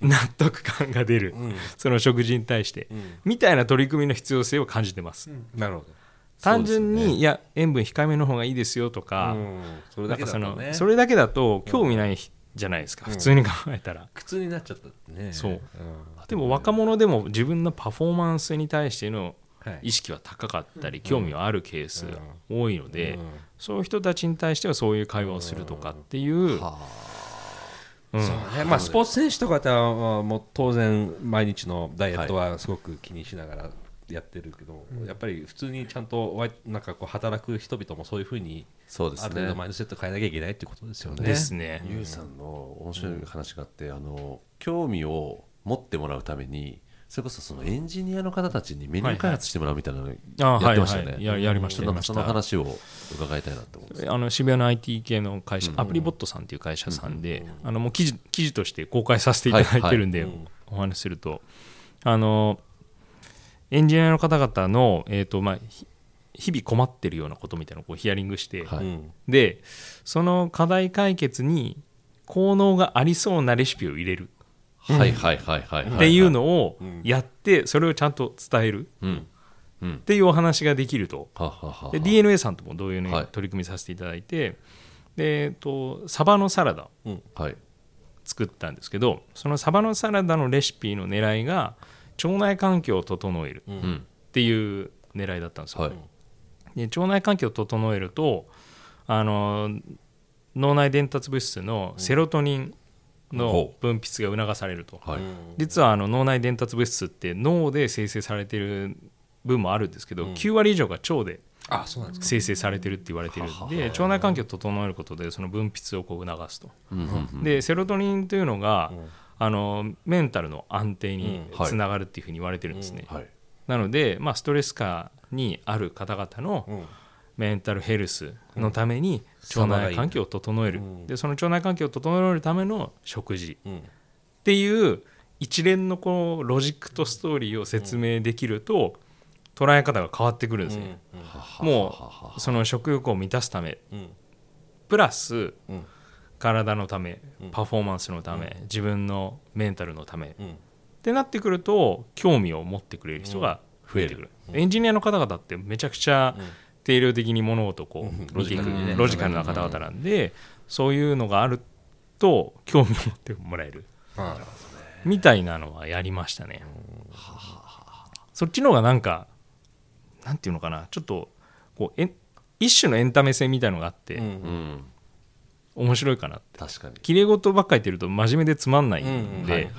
納得感が出る、その食事に対して、みたいな取り組みの必要性を感じてます、なるほど。単純に、ね。いや塩分控えめの方がいいですよとか,、うん。それだけだとね。それだけだと興味ないじゃないですか、普通に考えたら、苦痛になっちゃったってね。そう。うん。でも若者でも自分のパフォーマンスに対してのはい意識は高かったり、興味はあるケースが多いので、うん。そういう人たちに対してはそういう会話をするとかっていう、うん。そうね。まあ、スポーツ選手とかってはまあもう当然毎日のダイエットはすごく気にしながらやってるけど、やっぱり普通にちゃんとなんかこう働く人々もそういうふうにそうですね。ある程度。マインドセット変えなきゃいけないっていうことですよね。ですね。ゆうさんの面白い話があって、あの興味を持ってもらうためにそれこそそのエンジニアの方たちにメニュー開発してもらうみたいなのあやってましたよね。はいはい。ややりましたちょっとなんかその話を伺いたいなと思。あの渋谷の IT 系の会社、アプリボットさんっていう会社さんで、あのもう記事記事として公開させていただいてるんで、お話しすると、あのエンジニアの方々の、えーとまあ、ひ日々困ってるようなことみたいなのをこうヒアリングして、はい。うん。でその課題解決に効能がありそうなレシピを入れるはいはいはいはいはい。っていうのをやって、それをちゃんと伝える。っていうお話ができると。で DNA さんとも同様にはい。取り組みさせていただいて、でえっとサバのサラダはい。作ったんですけどそのサバのサラダのレシピの狙いが腸内環境を整えるうん。っていう狙いだったんですよ、はい。で腸内環境を整えるとあの脳内伝達物質のセロトニンの分泌が促されると、はい。実はあの脳内伝達物質って脳で生成されている分もあるんですけど、9割以上が腸であそうなんですか。生成されてるって言われてるんで腸内環境を整えることでその分泌をこう促すと。でセロトニンというのが、あのメンタルの安定につながるっていうふうに言われてるんですね。はい。なので、まあ、ストレス下にある方々のん。メンタルヘルスのために腸内環境を整える、でその腸内環境を整えるための食事。うん。っていう一連のこうロジックとストーリーを説明できると捉え方が変わってくるんですね。もうその食欲を満たすため。うん。プラスうん。体のためパフォーマンスのため自分のメンタルのため。っうん。てなってくると興味を持ってくれる人が増えてくる、エンジニアの方々ってめちゃくちゃ定量的に物事をこうロジカルにね。ロジカルな方々なんでそういうのがあると興味を持ってもらえる。はみたいなのはやりましたね。そっちの方がなんかなんていうのかな。ちょっとこうえん一種のエンタメ性みたいのがあって、面白いかなって。確かに。綺麗事ばっかり言ってると真面目でつまんないんで、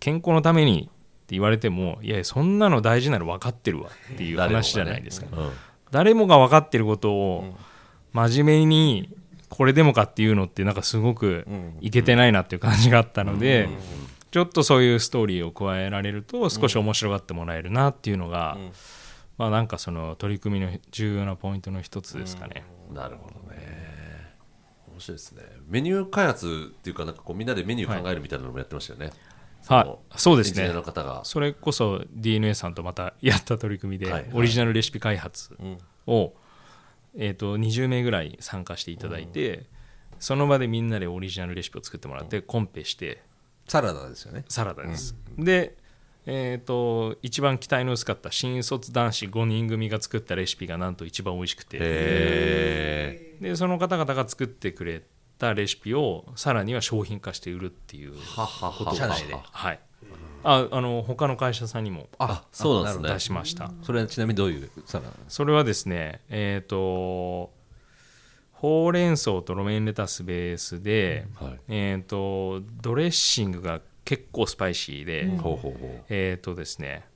健康のためにって言われてもいやいやそんなの大事なの分かってるわっていう話じゃないですか、うん誰もが分かってることを真面目にこれでもかっていうのってなんかすごくいけてないなっていう感じがあったので、ちょっとそういうストーリーを加えられると少し面白がってもらえるなっていうのが、まあなんかその取り組みの重要なポイントの一つですかね。なるほどね。面白いですね。メニュー開発っていうかなんかこうみんなでメニュー考えるみたいなのもやってましたよね、はい、そうですね。それこそ DNA さんとまたやった取り組みで、はい。はいオリジナルレシピ開発ん。を、えー、と20名ぐらい参加していただいて、その場でみんなでオリジナルレシピを作ってもらって、コンペしてサラダですよね。サラダです、で、えー、と一番期待の薄かった新卒男子5人組が作ったレシピがなんと一番美味しくて。へでその方々が作ってくれたレシピをさらには商品化して売るっていうーははは。は社内で。はい。ああの他の会社さんにもあそうなんですね。出しました、それはちなみにどういうサラそれはですねえっ、とほうれん草とロメインレタスベースで、はい。えっ、とドレッシングが結構スパイシーで、ほうほうほえっ、とですね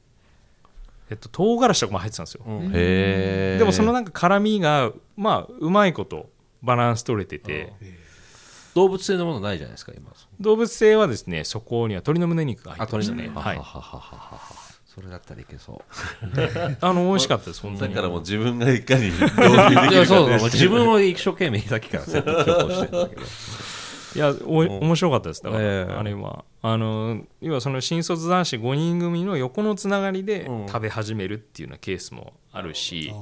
えっと唐辛子とかも入ってたんですよ、うへえでもそのなんか辛みがまあうまいことバランス取れてて、動物性のものないじゃないですか今。動物性はですねそこには鶏の胸肉が入ってましたねあはい。ははははそれだったらいけそ *laughs* あの美味しかったです本当に。だからもう自分がいかに導入できるか。ういやそうそう自分を一生懸命さっきから説得してるんだけどいやお面白かったです。だから、ええ。あれは。あの要はその新卒男子5人組の横のつながりで食べ始めるっていうようなケースもあるし、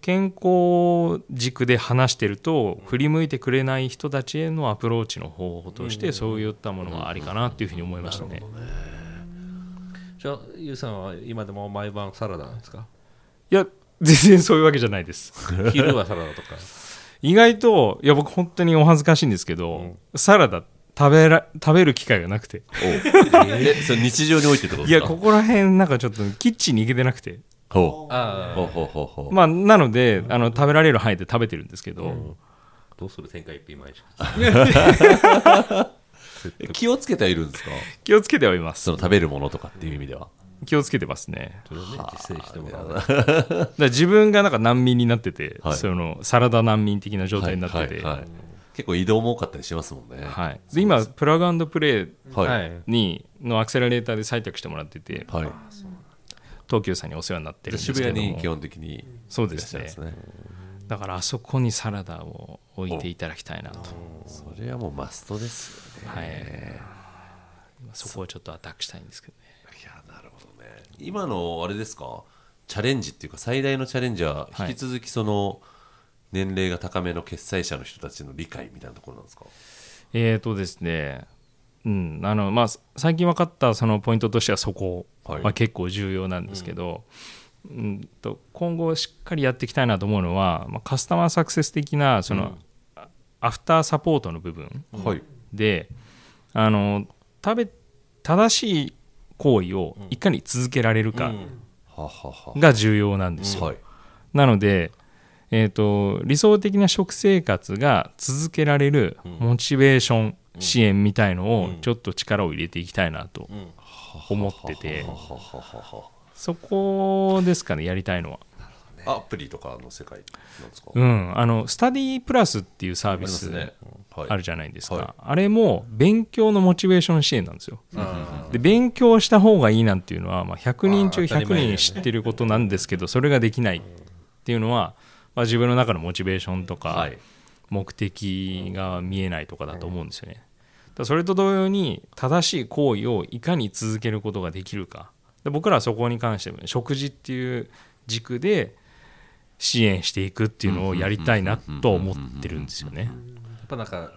健康軸で話してると振り向いてくれない人たちへのアプローチの方法としてそういったものはありかなっていうふうに思いましたね。じゃあゆうさんは今でも毎晩サラダなんですか？いや全然そういうわけじゃないです。*laughs* 昼はサラダとか？意外といや僕本当にお恥ずかしいんですけど、サラダ食べら食べる機会がなくて。えそれ日常においてってこといですか？やここら辺なんかちょっとキッチンに行けてなくてほう。あほうほうほうほう。まあなのであの食べられる範囲で食べてるんですけど、どうする？天下一品毎日 *laughs* え気をつけてはいるんですか？気をつけてはいます。その食べるものとかっていう意味では。気をつけてますね。それをね実践してもらう。だから自分がなんか難民になってて、はい。そのサラダ難民的な状態になってて、はいいははいはい。結構移動も多かったりしますもんね。で今プラグプレイはいはい。にのアクセラレーターで採択してもらってて。はい東急さんにお世話になってるんですけども。渋谷に基本的にそうですね。だからあそこにサラダを置いていただきたいなと、それはもうマストですよね。はい、そこをちょっとアタックしたいんですけどね。いやなるほどね。今のあれですか？チャレンジっていうか最大のチャレンジははい引き続きその年齢が高めの決済者の人たちの理解みたいなところなんですか？えーとですね、うん。あのまあ、最近分かったそのポイントとしてはそこはい。は結構重要なんですけど、うん。と今後しっかりやっていきたいなと思うのは、まあ、カスタマーサクセス的なその、あアフターサポートの部分はい。であの食べ正しい行為をいかに続けられるかが重要なんですよ。はい。なので、えー、と理想的な食生活が続けられるモチベーション支援みたいのをちょっと力を入れていきたいなと思ってて。そこですかねやりたいのは。アプリとかの世界なんですか、うん、あのスタディプラスっていうサービスあるじゃないですか、はい。あれも勉強のモチベーション支援なんですよ。で勉強した方がいいなんていうのは、まあ、100人中100あー当たり前だよね。人知ってることなんですけどそれができないっていうのは、まあ、自分の中のモチベーションとかはい。目的が見えないとかだと思うんですよね。だそれと同様に正しい行為をいかに続けることができるか。で僕らはそこに関しても食事っていう軸で支援していくっていうのをやりたいなと思ってるんですよね。やっぱなんか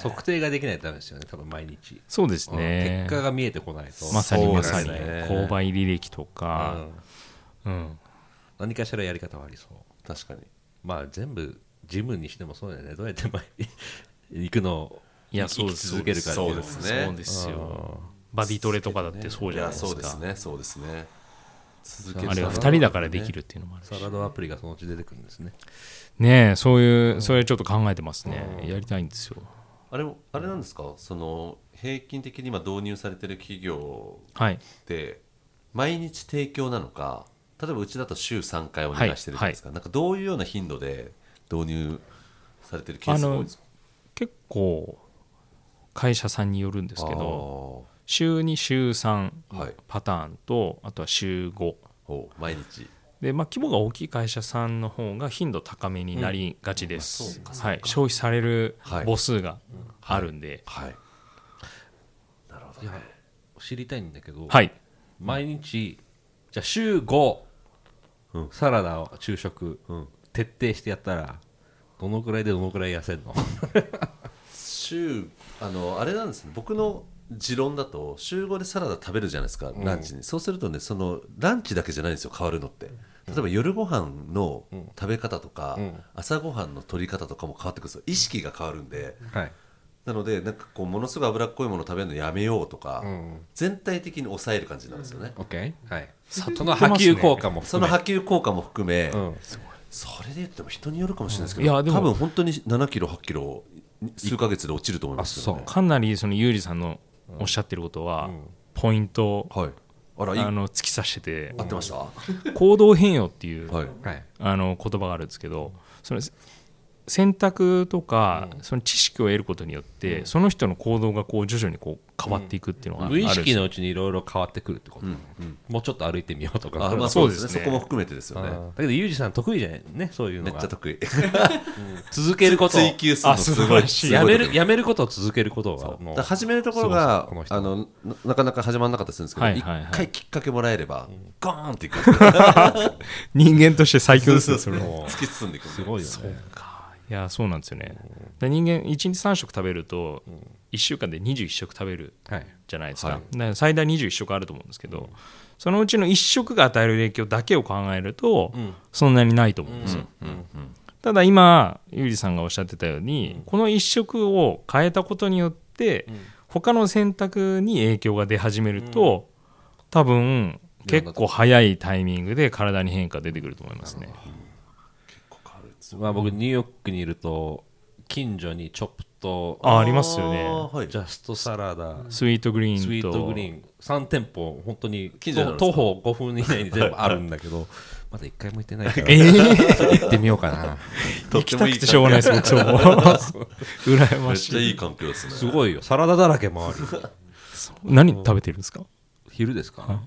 測定ができないとダメですよね。多分毎日、そうですうんね。結果が見えてこないと。まさにまさに。購買履歴とうか、ん。うん、何かしらやり方はありそう。確かにまあ全部ジムにしてもそうだよね。どうやって前に行くのをいやそうです。続けるかっていう。そうですね。そうですよ。バディトレとかだってそうじゃないですか。そうですね。そうですね。続けるあれは2人だからできるっていうのもあるし。サラダアプリがそのうち出てくるんですね。ねえそういうそれちょっと考えてますね。やりたいんですよ。あれもあれなんですか？その平均的に今導入されてる企業はい。って毎日提供なのか例えばうちだと週3回お願いしてるじゃないですか、なんかどういうような頻度で導入されてるケースが多いですか？結構会社さんによるんですけど週2週3あーはい。パターンとあとは週5お毎日。で、まあ、規模が大きい会社さんの方が頻度高めになりがちです、はい、消費されるはい。母数があるんで、はい。なるほどいや。知りたいんだけど、はい、毎日じゃあ週5、うんサラダを昼食、うん。徹底してやったらどのくらいでどのくらい痩せるの？週あのあれなんですね。僕の持論だと週5でサラダ食べるじゃないですか、ランチに。そうするとねそのランチだけじゃないんですよ変わるのって。例えば夜ご飯の食べ方とか、うん。朝ごはんの取り方とかも変わってくるんですよ。意識が変わるんで。はい、なのでなんかこうものすごい脂っこいもの食べるのやめようとか、うん、全体的に抑える感じなんですよね、OK はい。その波及効果もその含め波及効果も含め、うん。それで言っても人によるかもしれないですけど、いやでも。多分本当に7キロ8キロ数ヶ月で落ちると思いますよね。あかなりそのユージさんのおっしゃってることは、ポイントはい。あらいい。あの突き指してて。合ってました、は行動変容っていう、い。はい。あの言葉があるんですけどその選択とか、その知識を得ることによって、その人の行動がこう徐々にこう変わっていくっていうのがある無意識のうちにいろいろ変わってくるってこと、もうちょっと歩いてみようとか。あまあそそううですね。ねそこも含めてですよね。だけどユージさん得意じゃないねそういうのが。めっちゃ得意。続けること。*laughs* 追求するのあすごい素晴らしい。すごいやめるやめることを続けることが始めるところそうがあのななかなか始まらなかったりするんですけど一、はいはいはい。回きっかけもらえれば、ゴーンっていく *laughs* 人間として最強ですよそれはもう。突き進んでいくんで。すごいよねいやそうなんですよね、で人間1日3食食べると1週間で21食食べるはい。じゃないですか,、から最大21食あると思うんですけど、そのうちの1食が与える影響だけを考えると、ん。そんなにないと思うんですよ、ただ今ゆうじさんがおっしゃってたように、この1食を変えたことによって、他の選択に影響が出始めると、多分結構早いタイミングで体に変化出てくると思いますね、まあ僕ニューヨークにいると近所にチョップとあありますよね。はい。ジャストサラダスイートグリーンと。スイートグリーン。3店舗本当に徒歩5分以内に全部あるんだけどまだ1回も行ってないから。えー、行ってみようかな。*laughs* 行きたくてしょうがないです僕そう *laughs* 羨ましい。めっちゃいい環境ですね。すごいよ。サラダだらけ周り *laughs* 何食べてるんですか？昼ですか？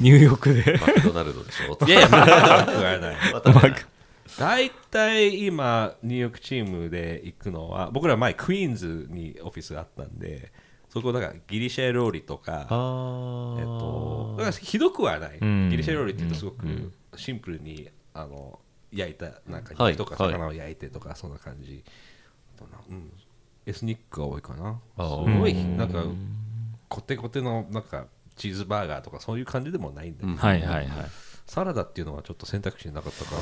ニューヨークで。マクドナルドでしょ。いやいや *laughs* マックはない。またね大体今ニューヨークチームで行くのは僕ら前クイーンズにオフィスがあったんでそこだからギリシャ料理とかあえっと、だからひどくはない、ん。ギリシャ料理っていうとすごくシンプルにあの焼いたなんかはい肉とか魚を焼いてとかそんな感じ、あとなうん、エスニックが多いかな。あすごいなんかコテコテのなんかチーズバーガーとかそういう感じでもないんだけど、はいはいはい。サラダっていうのはちょっと選択肢になかったから。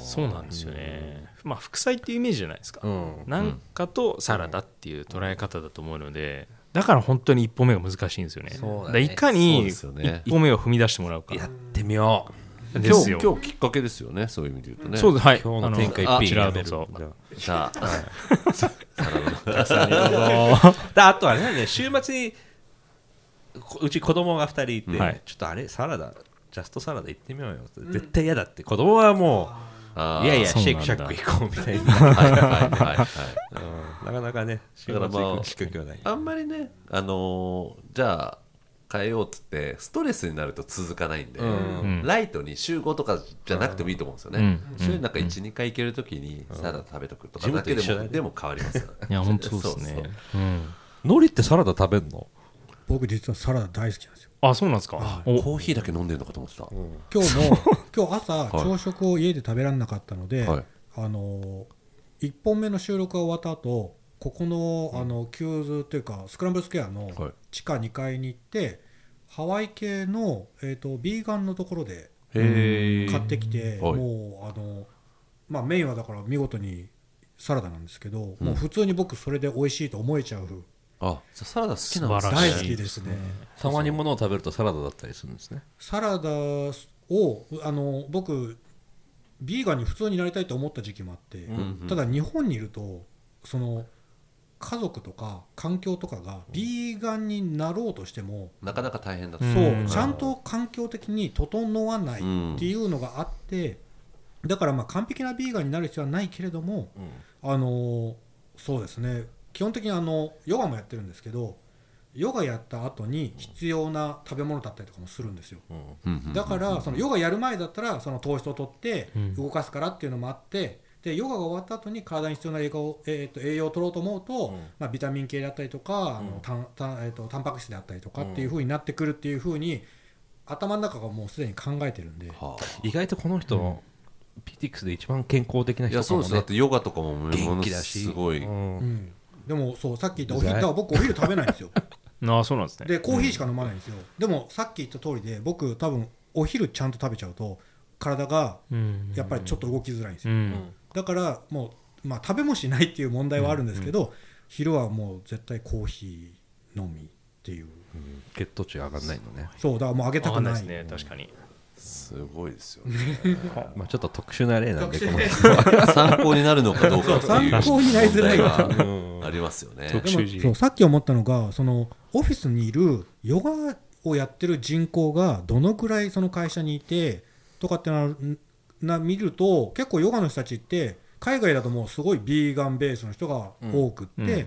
そうなんですよね。まあ副菜っていうイメージじゃないですか、うん。なんかとサラダっていう捉え方だと思うのでだから本当に一歩目が難しいんですよね。そうだね。いかそうにですよね。一歩目を踏み出してもらうか。やってみよですよ。今日今日きっかけですよね。そういう意味で言うとね。そうです。はい。今日の展開あのピンこちらやめるどうぞ。じゃあ。じゃあ。*laughs* *laughs* サラダの。であとあれだね週末にこうち子供が2人いて、はい。ちょっとあれサラダジャストサラダ行ってみようよ。って、絶対嫌だって。子供はもあー。ういやいやシェイクシャック行こうみたいな、はいはいはいはい。うん。なかなかね週末だからまあ行くきっかけはない。あんまりねあのーじゃあ変えようっつってストレスになると続かないんで、うん。ライトに週5とかじゃなくてもいいと思うんですよね、うん。週になんか12、回行けるときにサラダ食べとくとかだけでも,、自分と一緒だね。でも変わりますよね。いや本当そうですね。うん。ノリってサラダ食べんの？僕実はサラダ大好きなんですよ。あそうなんですか？お。コーヒーだけ飲んでるのかと思ってた、今日も *laughs* 今日朝い朝食を家で食べられなかったので、はい。あの1本目の収録が終わった後ここのあの QWS というかスクランブルスクエアのはい。地下2階に行ってハワイ系の、えー、とビーガンのところで買ってきて、はい。もうあの、まあ、メインはだから見事にサラダなんですけど、もう普通に僕それで美味しいと思えちゃうあサラダ好きなんです大好きですね。たまにものを食べるとサラダだったりするんですね。サラダをあの僕ビーガンに普通になりたいと思った時期もあって、うんうんただ日本にいるとその家族とか環境とかがビーガンになろうとしても、なかなか大変だと。うん。そうちゃんと環境的に整わないっていうのがあって、だからまあ完璧なビーガンになる必要はないけれども、あのそうですね基本的にあのヨガもやってるんですけどヨガやった後に必要な食べ物だったりとかもするんですよ。うんうんだからそのヨガやる前だったらその糖質を取ってうん。動かすからっていうのもあってでヨガが終わった後に体に必要な栄養,、えー、と栄養を取ろうと思うと、うん。まあ、ビタミン系だったりとか、あのたんたんえー、とタンパク質であったりとかっていうふうになってくるっていうふうに頭の中がもうすでに考えてるんで。はあ。意外とこの人、ピティクスで一番健康的ない人やそうです。だっねてヨガとかもも元の気だし。すごい、うん。うんでもそうさっき言ったお昼うざい。だから僕お昼食べないんですよ。*laughs* ああそうなんですね。でコーヒーしか飲まないんですよ、でもさっき言った通りで僕多分お昼ちゃんと食べちゃうと体がうん。やっぱりちょっと動きづらいんですよ、うん。だからもう、まあ、食べもしないっていう問題はあるんですけど、昼はもう絶対コーヒーのみっていう。血糖値上がんないのね、そうだからもうあげたくない。いですね確かにすごいですよね。*laughs* まあ、ちょっと特殊な例なんで *laughs* 参考になるのかどうかっていう参考になりづらいわ。問題はありますよね。そうさっき思ったのがそのオフィスにいるヨガをやってる人口がどのくらいその会社にいてとかってなるな見ると結構ヨガの人たちって海外だともうすごいビーガンベースの人が多くって、うんうん。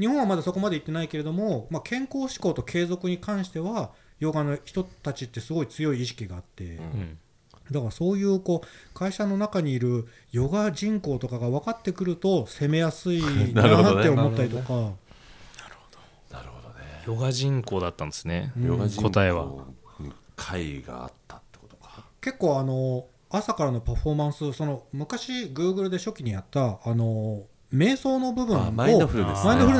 日本はまだそこまで行ってないけれども、まあ、健康志向と継続に関してはヨガの人たちってすごい強い意識があって、うん。だからそういうこう会社の中にいるヨガ人口とかが分かってくると攻めやすい *laughs* なって思ったりとか。なるほどね。ヨガ人口だったんですね。うん。ヨガ人口答えはに会があったってことか。結構あの朝からのパフォーマンスその昔 Google で初期にやったあの瞑想の部分をあマインドフルネ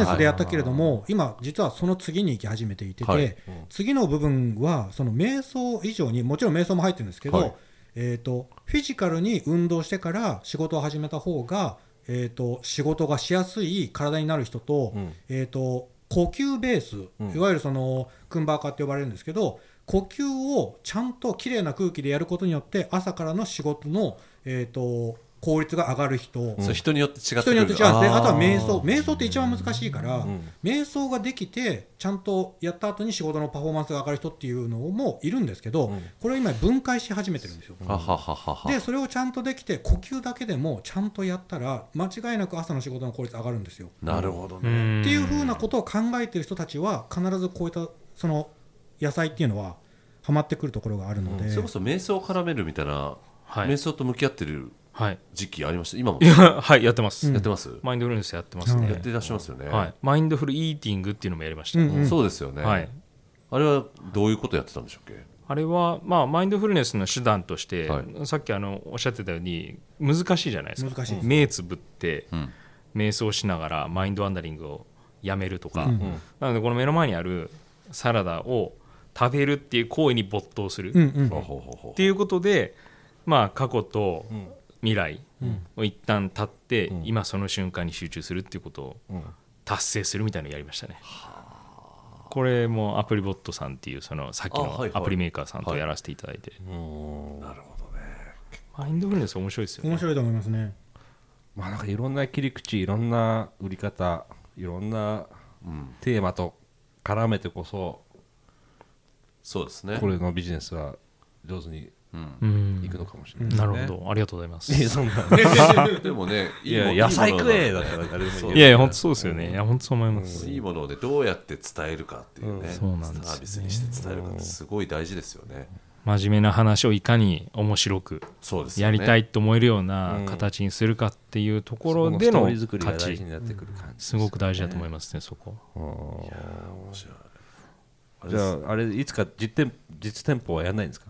スでやったけれども、今実はその次に行き始めていてて、はい。次の部分はその瞑想以上にもちろん瞑想も入ってるんですけど、はい。えー、とフィジカルに運動してから仕事を始めた方が、えー、と仕事がしやすい体になる人と,、うん。えー、と呼吸ベース、うん。いわゆるそのクンバーカって呼ばれるんですけど呼吸をちゃんときれいな空気でやることによって朝からの仕事の、えー、と効率が上がる人、それ人によって違ってくる。人によって違うんですね。あとは瞑ー想。瞑想って一番難しいから、うん。瞑想ができてちゃんとやった後に仕事のパフォーマンスが上がる人っていうのもいるんですけど、うん。これを今分解し始めてるんですよ。ははははは。でそれをちゃんとできて呼吸だけでもちゃんとやったら間違いなく朝の仕事の効率上がるんですよ。なるほどうねん。っていうふうなことを考えてる人たちは必ずこういったその野菜っていうのはハマってくるところがあるので、それこそ瞑想を絡めるみたいなはい。瞑想と向き合ってるはい時期ありました？今も？いやはいやってます、うん。やってます？マインドフルネスやってますね。やってらっしゃいますよね。はい、マインドフルイーティングっていうのもやりました、うんうん。そうですよね。はい、あれはどういうことやってたんでしょうっけ？あれは、まあ、マインドフルネスの手段として、はさっきあのおっしゃってたように難しいじゃないですか。難しいです目つぶってうん。瞑想しながらマインドワンダリングをやめるとか、うんなのでこの目の前にあるサラダを食べるっていう行為に没頭する、っうんうん。ほうほうほう。ほうていうことで、まあ、過去とうん未来を一旦立って、うん。今その瞬間に集中するっていうことをうん。達成するみたいなのやりましたね。これもアプリボットさんっていうそのさっきのアプリメーカーさんとやらせていただいて、うん。なるほどマインドフルネス面白いですよね。面白いと思いますね。まあなんかいろんな切り口いろんな売り方いろんなテーマと絡めてこそそうですね。これのビジネスは上手にうん。いくのかもしれないなるほど。ありがとうございます。*laughs* でもねいやもの野菜食えだったら誰でもいいよ。いやいや本当そうですよね。いや本当そう思います。いいものをねどうやって伝えるかっていうね、そうなんですサービスにして伝えるかってすごい大事ですよね、真面目な話をいかに面白くそうですよね。やりたいと思えるような形にするかっていうところでの価値。大事になってくる感じすごく大事だと思いますねそこ。面白い。じゃああれいつか実店実店舗はやんないんですか？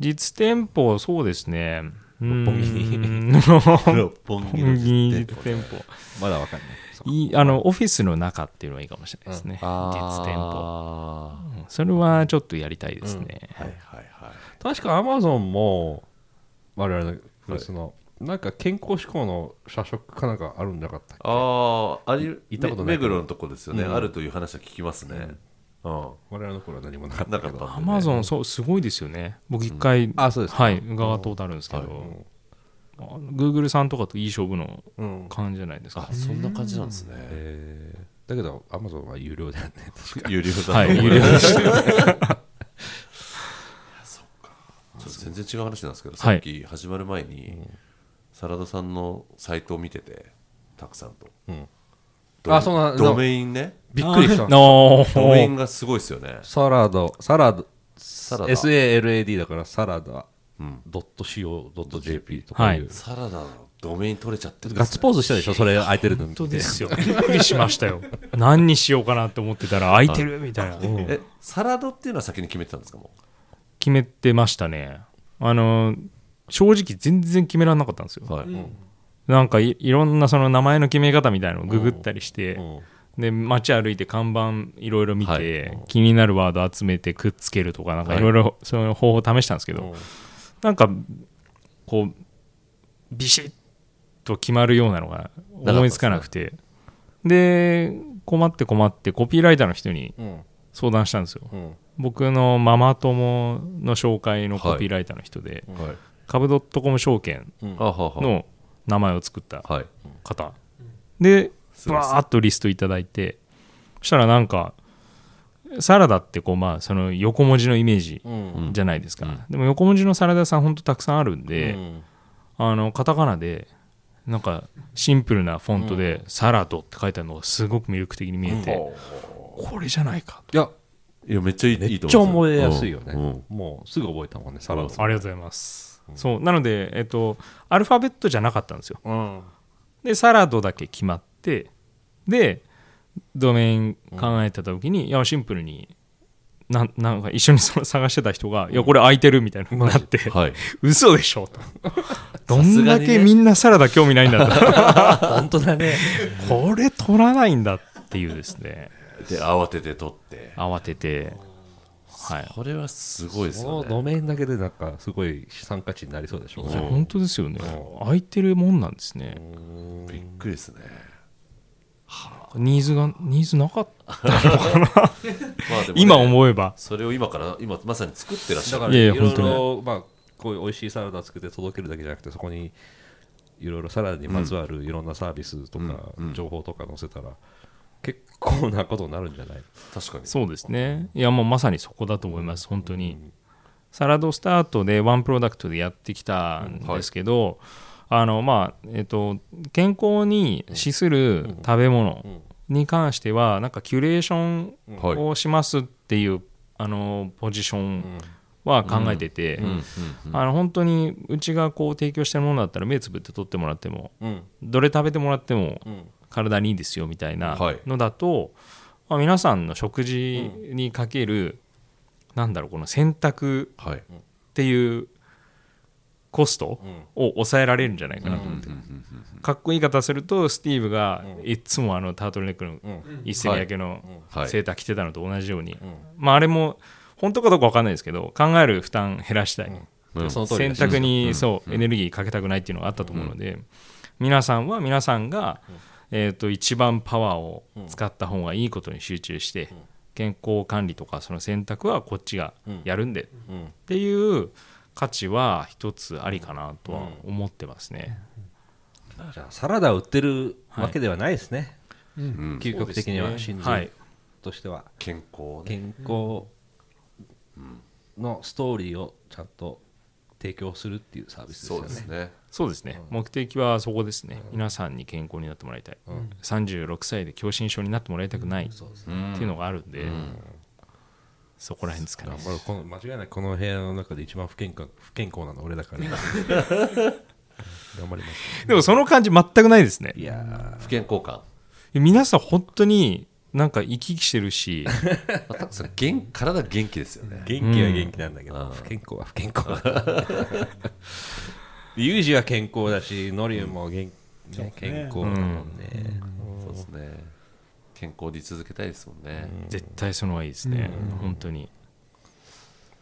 実店舗そうですね。六本木。*laughs* 六本六木実実店店舗。まだわかんない。いいあのオフィスの中っていうのはいいかもしれないですね、実店舗。あうん。それはちょっとやりたいですね、ーはいはいはい。確かアマゾンも我々のフラスの、なんか健康志向の社食かなんかあるんじゃなかったっけ？あああり行ったことない目黒のとこですよね、うん。あるという話は聞きますね、うん。我々の頃は何もなかったけど。アマゾンそうすごいですよね。僕一回、あそうですか。はい伺ったことあるんですけど、あの Google さんとかといい勝負のうん感じじゃないですか。あそんな感じなんですね。えー。だけどアマゾンは有料だよね。確 *laughs* か有料だと。は有料でした。*laughs* ちょっと全然違う話なんですけど、はい。さっき始まる前に、サラダさんのサイトを見ててたくさんと、うん。ドあそんなドメインねびっくりした。*laughs* おドメインーがすごいですよね。サラダサラダサラダ。SALAD だからサラダ。うん。ドット CO.jp とかいう、はい。サラダのドメイン取れちゃってる。んですガッツポーズしたでしょそれ空いてるの。見て本当ですよびっくりしましたよ。何にしようかなって思ってたら空いてるみたいな。えサラダっていうのは先に決めてたんですかも決めてましたね。あの正直全然決められなかったんですよ。う、はい。なんかいいろんなその名前の決め方みたいなのをググったりして、うんで街歩いて看板いろいろ見て、はい。気になるワード集めてくっつけるとかなんかい。ろいろその方法を試したんですけど、うん。なんかこうビシッと決まるようなのが思いつかなくて。で困って困ってコピーライターの人にうん。相談したんですよ。うん。僕のママ友の紹介のコピーライターの人で、はい。株ドットコム証券の名前を作ったはい。方。でバーッとリストいただいて。そしたらなんかサラダってこうまあその横文字のイメージうん。じゃないですか、うん。でも横文字のサラダ屋さんほんとたくさんあるんで、うん。あのカタカナでなんかシンプルなフォントで「サラド」って書いてあるのがすごく魅力的に見えて、これじゃないか。いやいやめっちゃいいめいいとっちゃ覚思いますえやすいよね、うん。もうすぐ覚えたもんねサラダありがとうございます、そう。なのでえっとアルファベットじゃなかったんですよ。うん。でサラドだけ決まってでドメイン考えてた時に、いやシンプルになんなんか一緒にそ *laughs* の探してた人が「いやこれ空いてる」みたいなのになってはい「*laughs* 嘘でしょ」と。*laughs* どんだけみんなサラダ興味ないんだと。本当だね。これ取らないんだっていうですね。で慌てて取って。慌てて。はい。これはすごいですそのよねドメインだけでなんかすごい資産価値になりそうでしょいや本当ですよね。空いてるもんなんですね。びっくりですねニーズがニーズなかった *laughs* まあでもね。今思えば。それを今から今まさに作ってらっしゃる。だからいやい本ろまあこういう美味しいサラダ作って届けるだけじゃなくてそこにいろいろサラダにまつわるいろんなサービスとかうんうん。情報とか載せたら結構なことになるんじゃない確かにそうですね。いやもうまさにそこだと思います本当に。サラドスタートでワンプロダクトでやってきたんですけど、あのまあえっと健康に資する食べ物に関してはなんかキュレーションはい。をしますっていうあのポジションは考えてて、本当にうちがこう提供してるものだったら目つぶって取ってもらってもうん。どれ食べてもらってもうん。体にいいですよみたいなはい。のだと、まあ、皆さんの食事にかける、なんだろうこの選択はい。っていうコストうん。を抑えられるんじゃないかなと思って、かっこいい言い方するとスティーブがいっつもあのタートルネックのうん。一世三宅のはい。セーター着てたのと同じように、ん。まあ、あれも本当かどうか分かんないですけど考える負担減らしたい、選択にそうエネルギーかけたくないっていうのがあったと思うので、皆さんは皆さんが、えー、と一番パワーを使った方がいいことに集中して、健康管理とかその選択はこっちがやるんで、うん。っていう価値は一つありかなとは思ってますね、じゃあサラダを売ってるわけではないですね、うん。究極的には真はい。珠としては。健康ね。健康のストーリーをちゃんと提供するっていうサービスですそよね。うですね。そうですね、目的はそこですね、皆さんに健康になってもらいたい、36歳で狭心症になってもらいたくないっていうのがあるんで、そこら辺ですかね。まあこの間違いないこの部屋の中で一番不健康不健康なの俺だから。*laughs* 頑張ります。でもその感じ全くないですね。いや不健康感。皆さん本当になんか生き生きしてるし。*laughs* まあそれ元体元気ですよね。ー元気は元気なんだけど、うん。不健康は不健康だ。*laughs* ユージは健康だしノリも元、ね、健康だもんね、そうですね健康で居続けたいですもんね。絶対その方がいいですね、本当に。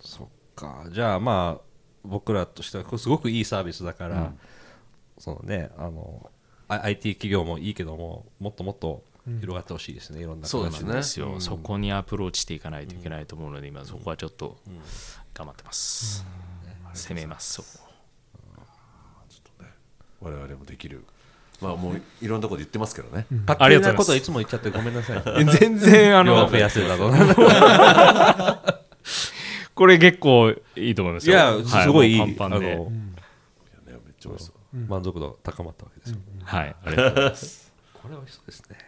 そっか。じゃあまあ僕らとしてはこれすごくいいサービスだから、そのねあのあ IT 企業もいいけどももっともっと広がってほしいですね、いろんなそうですね。で。すよ、そこにアプローチしていかないといけないと思うので今そこはちょっと頑張ってます、攻めます。そこ我々もできるまあもういろんなところで言ってますけどね。パッキリなこといつも言っちゃってごめんなさい。*laughs* 全然あの増やせだとこれ結構いいと思いますよ。いやすごいいい、パンパンで。あのいやねめっちゃ美味しそう。満足度高まったわけですよ、はいありがとうございます。これ美味しそうですね。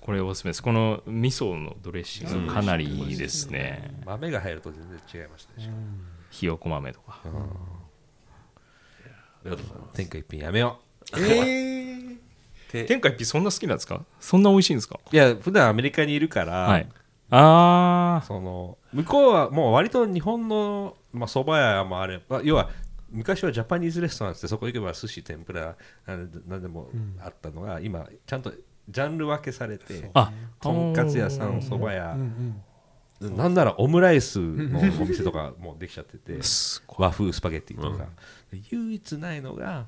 これおすすめです。この味噌のドレッシングかなりいいですね。豆が入ると全然違いましたでしょ、ひよこ豆とか。ありがとうございます。天下一品やめよえー。て天下一品そんな好きなんですか？そんな美味しいんですか？ういや普段アメリカにいるから、はい。ああその向こうはもう割と日本のまあ蕎麦屋もあれば要は昔はジャパニーズレストランってそこ行けば寿司天ぷらなんでもあったのが、今ちゃんとジャンル分けされてあとんかつ屋さん蕎麦屋。うんうんなんならオムライスのお店とかもできちゃってて和風スパゲッティとか、唯一ないのが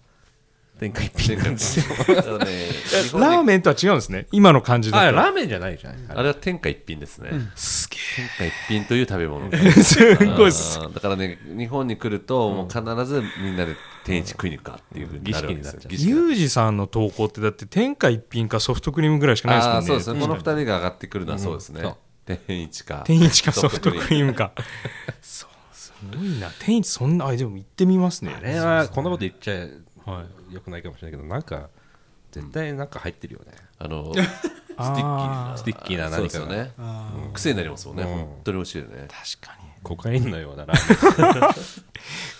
天下一品なんですよあのね日本でラーメンとは違うんですね？今の感じだと。あラーメンじゃないじゃないあれは天下一品ですね。すげ天下一品という食べ物。え *laughs* すごいっす。あーだからね日本に来るともう必ずみんなで天一食いに行くかっていうふうになるわけですよ。儀儀式ユージさんの投稿ってだって天下一品かソフトクリームぐらいしかないですもんね。あーそうですね。この二人が上がってくるのはそうですね。天一か。天一かソフトクリームか。そうすごいな。天一そんなあでも行ってみますね。あれはこんなこと言っちゃはい。よくないかもしれないけどなんか絶対なんか入ってるよね、あの sticky な sticky な何かが。ですよね。あー癖になりますもんね。うん。本当に美味しいよね。確かに。コカインのようなラーメン。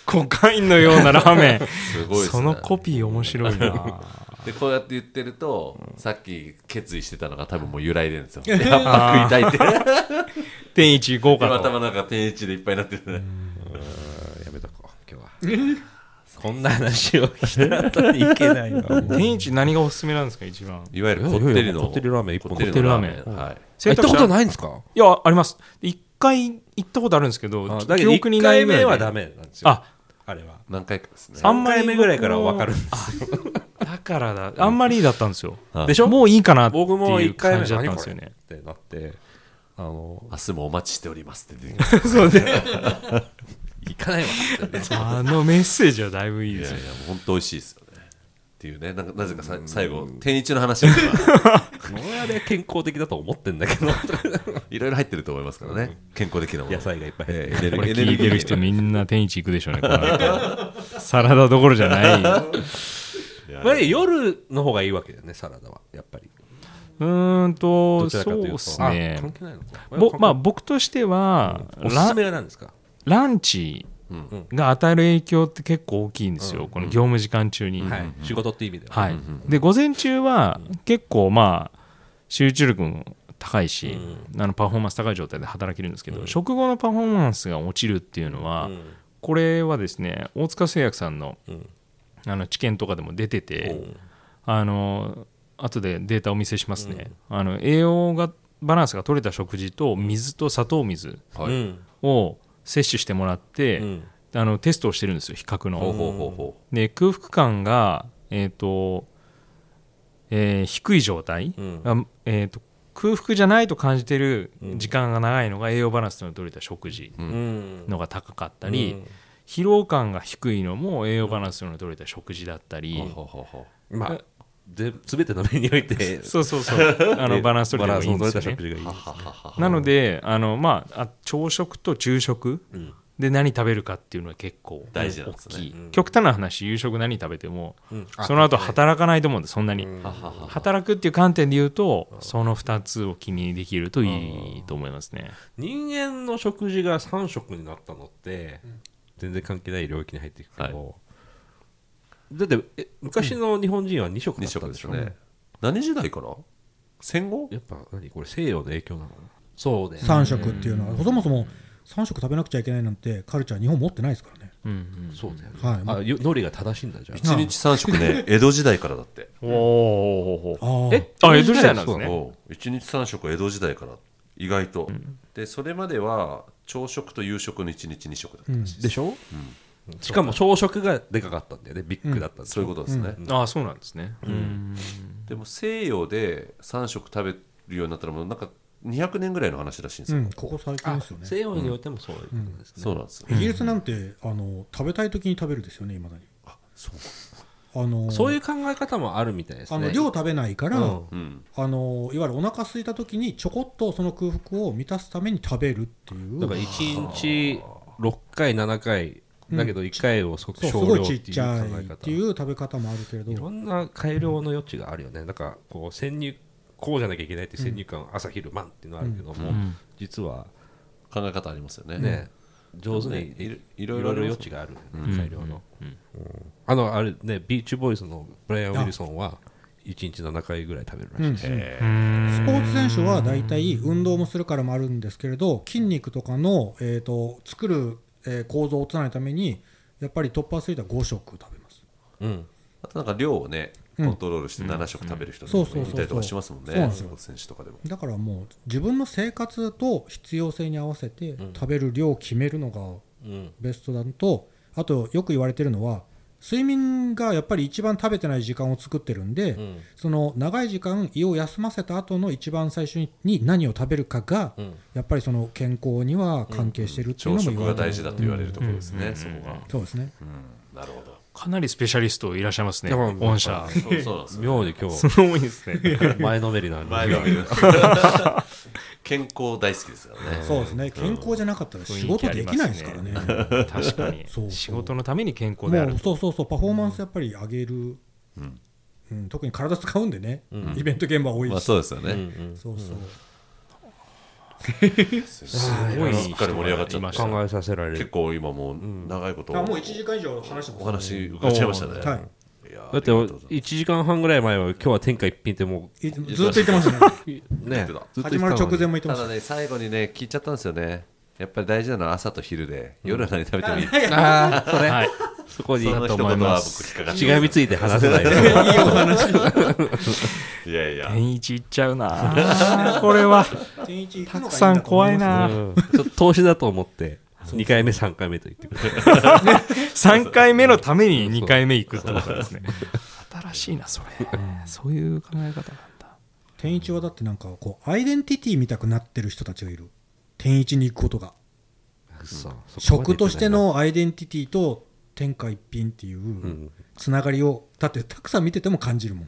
コカインのようなラーメン。すごいですね。そのコピー面白いな。でこうやって言ってるとさっき決意してたのが多分もう揺らいでるんですよ。*laughs* やっぱ食いたいって。天一行こうかと頭の中天一でいっぱいになってるね。うん。やめとこう今日は *laughs* こんな話をした後にいけないわ天一何がおすすめなんですか一番？いわゆるこってりの。こってりラーメン一本こってりこってりラーメメンい。行ったこといないんですか？いやあります。一回行ったことあるんですけどあだけど記憶に1ないぐらいで。回目はダメなんですよ。あ。あれは。何回かですね。あん3まり回目ぐらいから分かるんですよ。だからだ。あんまりだったんですよ。はい。でしょ？もういいかなってい僕もう1回目感じだったんですよね。ってなってあの明日もお待ちしておりますって出て *laughs* そうで *laughs* 行かないわ。あのメッセージはだいぶいいですよ。いやいや本当美味しいですよね。っていうねなんかなぜかさ最後天一の話が俺は健康的だと思ってんだけど。*laughs* いろいろ入ってると思いますからね。健康的なもの。野菜がいっぱい入ってる。えー聞いてる人みんな天一行くでしょうねサラダどころじゃない。まあ夜の方がいいわけだよねサラダはやっぱり。うーんとそうですね。あ関係ないのか。ぼまあ僕としてはラおすすめは何ですか？ランチが与える影響って結構大きいんですよ、この業務時間中に。はい。仕事って意味では。はい。で午前中は結構まあ集中力も高いし、あのパフォーマンス高い状態で働けるんですけど、食後のパフォーマンスが落ちるっていうのは、うん。これはですね大塚製薬さんの,、うん。あの知見とかでも出てて、あの後でデータをお見せしますね、あの栄養がバランスが取れた食事と水と砂糖水を摂取してもらって、うん。あのテストをしてるんですよ比較の。で空腹感が、えーとえー低い状態、うん。あえーと空腹じゃないと感じてる時間が長いのが栄養バランスの取れた食事ううん。のが高かったり、疲労感が低いのも栄養バランスの取れた食事だったり、まあぜ全ての面においてそうそうそう。*laughs* あのバランス取れたいいですよね。の取れた食事がいいですうはははなのであの、まあ、あ朝食と昼食うん。で何食べるかっていうのは結構大事大きい、うん。極端な話夕食何食べてもうん。その後働かないと思うんでそんなに、うん。ははは働くっていう観点で言うとその2つを気にできるといいと思いますね。人間の食事が3食になったのって全然関係ない領域に入っていくけど、だってえ昔の日本人は2食だ二ったんでしょ、色ですね何時代から？戦後？やっぱ何？これ西洋の影響なの？そうね。3食っていうのはそもそも3食食べなくちゃいけないなんてカルチャー日本持ってないですからね。うんうん。そうだよね、はい。あよ海苔が正しいんだじゃあ。一日三食ね。*laughs* 江戸時代からだって。おおああえ？あ江戸時代なんですね。そう。一日三食江戸時代から意外と、でそれまでは朝食と夕食の一日二食だったらしいでしょ、しかも朝食がでかかったんだよね。ビッグだったんでそういうことですね、ああそうなんですね。うん。でも西洋で3食食べるようになったらもうなんか200年ぐらいの話らしいんですよ、うん、ここ最近ですよね。西洋においてもそういうことですね、そうなんです。よ、イギリスなんてあの食べたい時に食べるですよねいまだに。そうあのそういう考え方もあるみたいですね。あの量食べないから、うん。うん。あのいわゆるお腹空いた時にちょこっとその空腹を満たすために食べるっていう。だから1日6回7回だけど1回をすごくそうす少量っていう考えっていう食べ方もあるけれど。方いろんな改良の余地があるよね。だからこう先入こうじゃなきゃいけないって先入観、朝昼晩っていうのはあるけども、ん。実は考え方ありますよね。ね、上手にね。いろいいろ余地がある、うん改良の、うん。うん。あのあれねビーチボーイズのブライアン・ウィルソンは1日7回ぐらい食べるらしいです、うん。えスポーツ選手は大体運動もするからもあるんですけれど筋肉とかの、えー、と作る、えー構造を落とさないためにやっぱりトップアスリートは5食食べます。うん。あとなんか量をねうん。コントロールして7食食べる人そうそうそうそう。もいたりとかしますもんね。そうなんですよ。スポーツ選手とかでも。だからもう自分の生活と必要性に合わせてん食べる量を決めるのがうん。ベストだとあとよく言われてるのは睡眠がやっぱり一番食べてない時間を作ってるんで、うん。その長い時間胃を休ませた後の一番最初に何を食べるかが、うん。やっぱりその健康には関係してるっていうのも朝食言われてる。が大事だと言われるところですね、うん。そこが、そうですね。うん、なるほど。かなりスペシャリストいらっしゃいますね御社。そう妙に今すごいですね。*laughs* 日前のめりなんで前が見る健康大好きですからね。そうですね。健康じゃなかったら仕事できないですからね。確かに。*laughs* 仕事のために健康であるもうそうそうそうパフォーマンスやっぱり上げる、うん。特に体使うんでね、うん。イベント現場多いし、まあそうですようんうね、ん。そうそう、すごいすっかり盛り上がっちゃいました。考えさせられる。結構今もう長いことあもう1時間以上話してますお話伺っちゃいましたね、はいだって1時間半ぐらい前は今日は天下一品ってもいずっと言ってましたね。*laughs* うね。始まる直前も言ってました。ただね最後にね聞いちゃったんですよね。やっぱり大事なのは朝と昼で、夜は何食べてもいい、ああそれ、はい。そこにその一言は僕しがみついて話せないよ。*laughs* いやいや。天一いっちゃうな。これは。たくさん怖いな。うん。ちょっと投資だと思って2回目3回目と言ってくれ3 *laughs* 回目のために2回目行くってことですね。*laughs* 新しいなそれ。そういう考え方なんだ。天一はだってなんかこうアイデンティティ見たくなってる人たちがいる。天一に行くことが。そう食としてのアイデンティティと天下一品っていううんつながりをだってたくさん見てても感じるもん。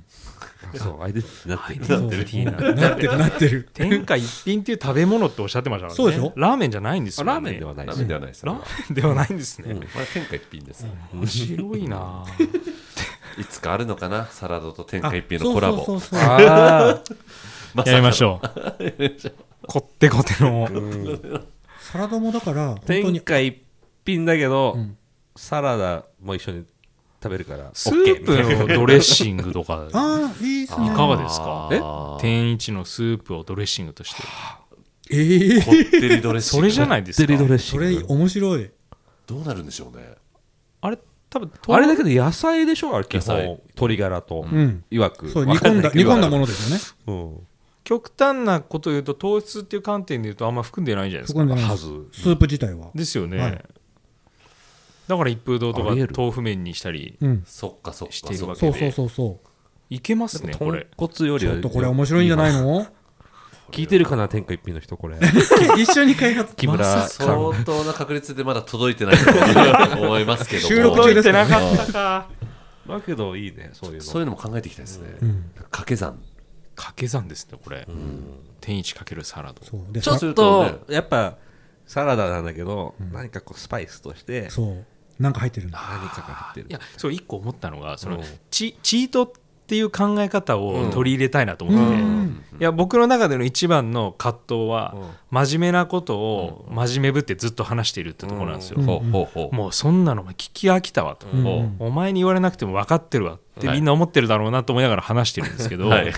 そうアイデンティティになってる。なってるなってる。天下一品っていう食べ物っておっしゃってましたからね。そうでしょ？ラーメンじゃないんですよね。あラーメンではないダです。メではないですラよ、ーメンではないんですね、これ天下一品です、面白いな。*laughs* いつかあるのかな？サラダと天下一品のコラボそうそうそう。そうああ *laughs* まやりましょう。*laughs* こってこての。サラダもだから本当に。天下一品だけど、うん。サラダも一緒に食べるからスープのドレッシングとか。*laughs* ああいいですね。いかがですか？え？天一のスープをドレッシングとして。ええこってりドレッシング。それじゃないですか？デリドレッシそング。れ面白い。どうなるんでしょうね。あれ多分あれだけど野菜でしょ？あれ基本。鶏ガラと、うん。いわく。そう煮込んだ煮込んだものですよね。の、極端なこと言うと糖質っていう観点で言うとあんま含んでないじゃないですか。含んでないはず。スープ自体は。ですよね、はいだから一風堂とか豆腐麺にしたりうん。そっかそっか。しているわけそうそうそうそいけますねこ豚れ。骨よりはうちょっとこれ面白いんじゃないの？*laughs* 聞いてるかな天下一品の人これ。*laughs* 一緒に開発。木村相当な確率でまだ届いてないと思いますけども。収録中ですてなかった。かだけどいいねそういうの。そういうのも考えていきたいですね、ん。掛け算。掛け算ですねこれ、天一かけるサラダそう。でちょっするとねとやっぱサラダなんだけど、何かこうスパイスとしてそうなんか入ってるんだ。何かが入ってる。いやそう一個思ったのがその、うん。チチートっていう考え方を取り入れたいなと思ってて、うん。いや僕の中での一番の葛藤は、うん。真面目なことを真面目ぶってずっと話しているってところなんですよ、うん。ほうほうほう。もうそんなの聞き飽きたわと、うん。ほお前に言われなくても分かってるわってはい。みんな思ってるだろうなと思いながら話してるんですけど、うはい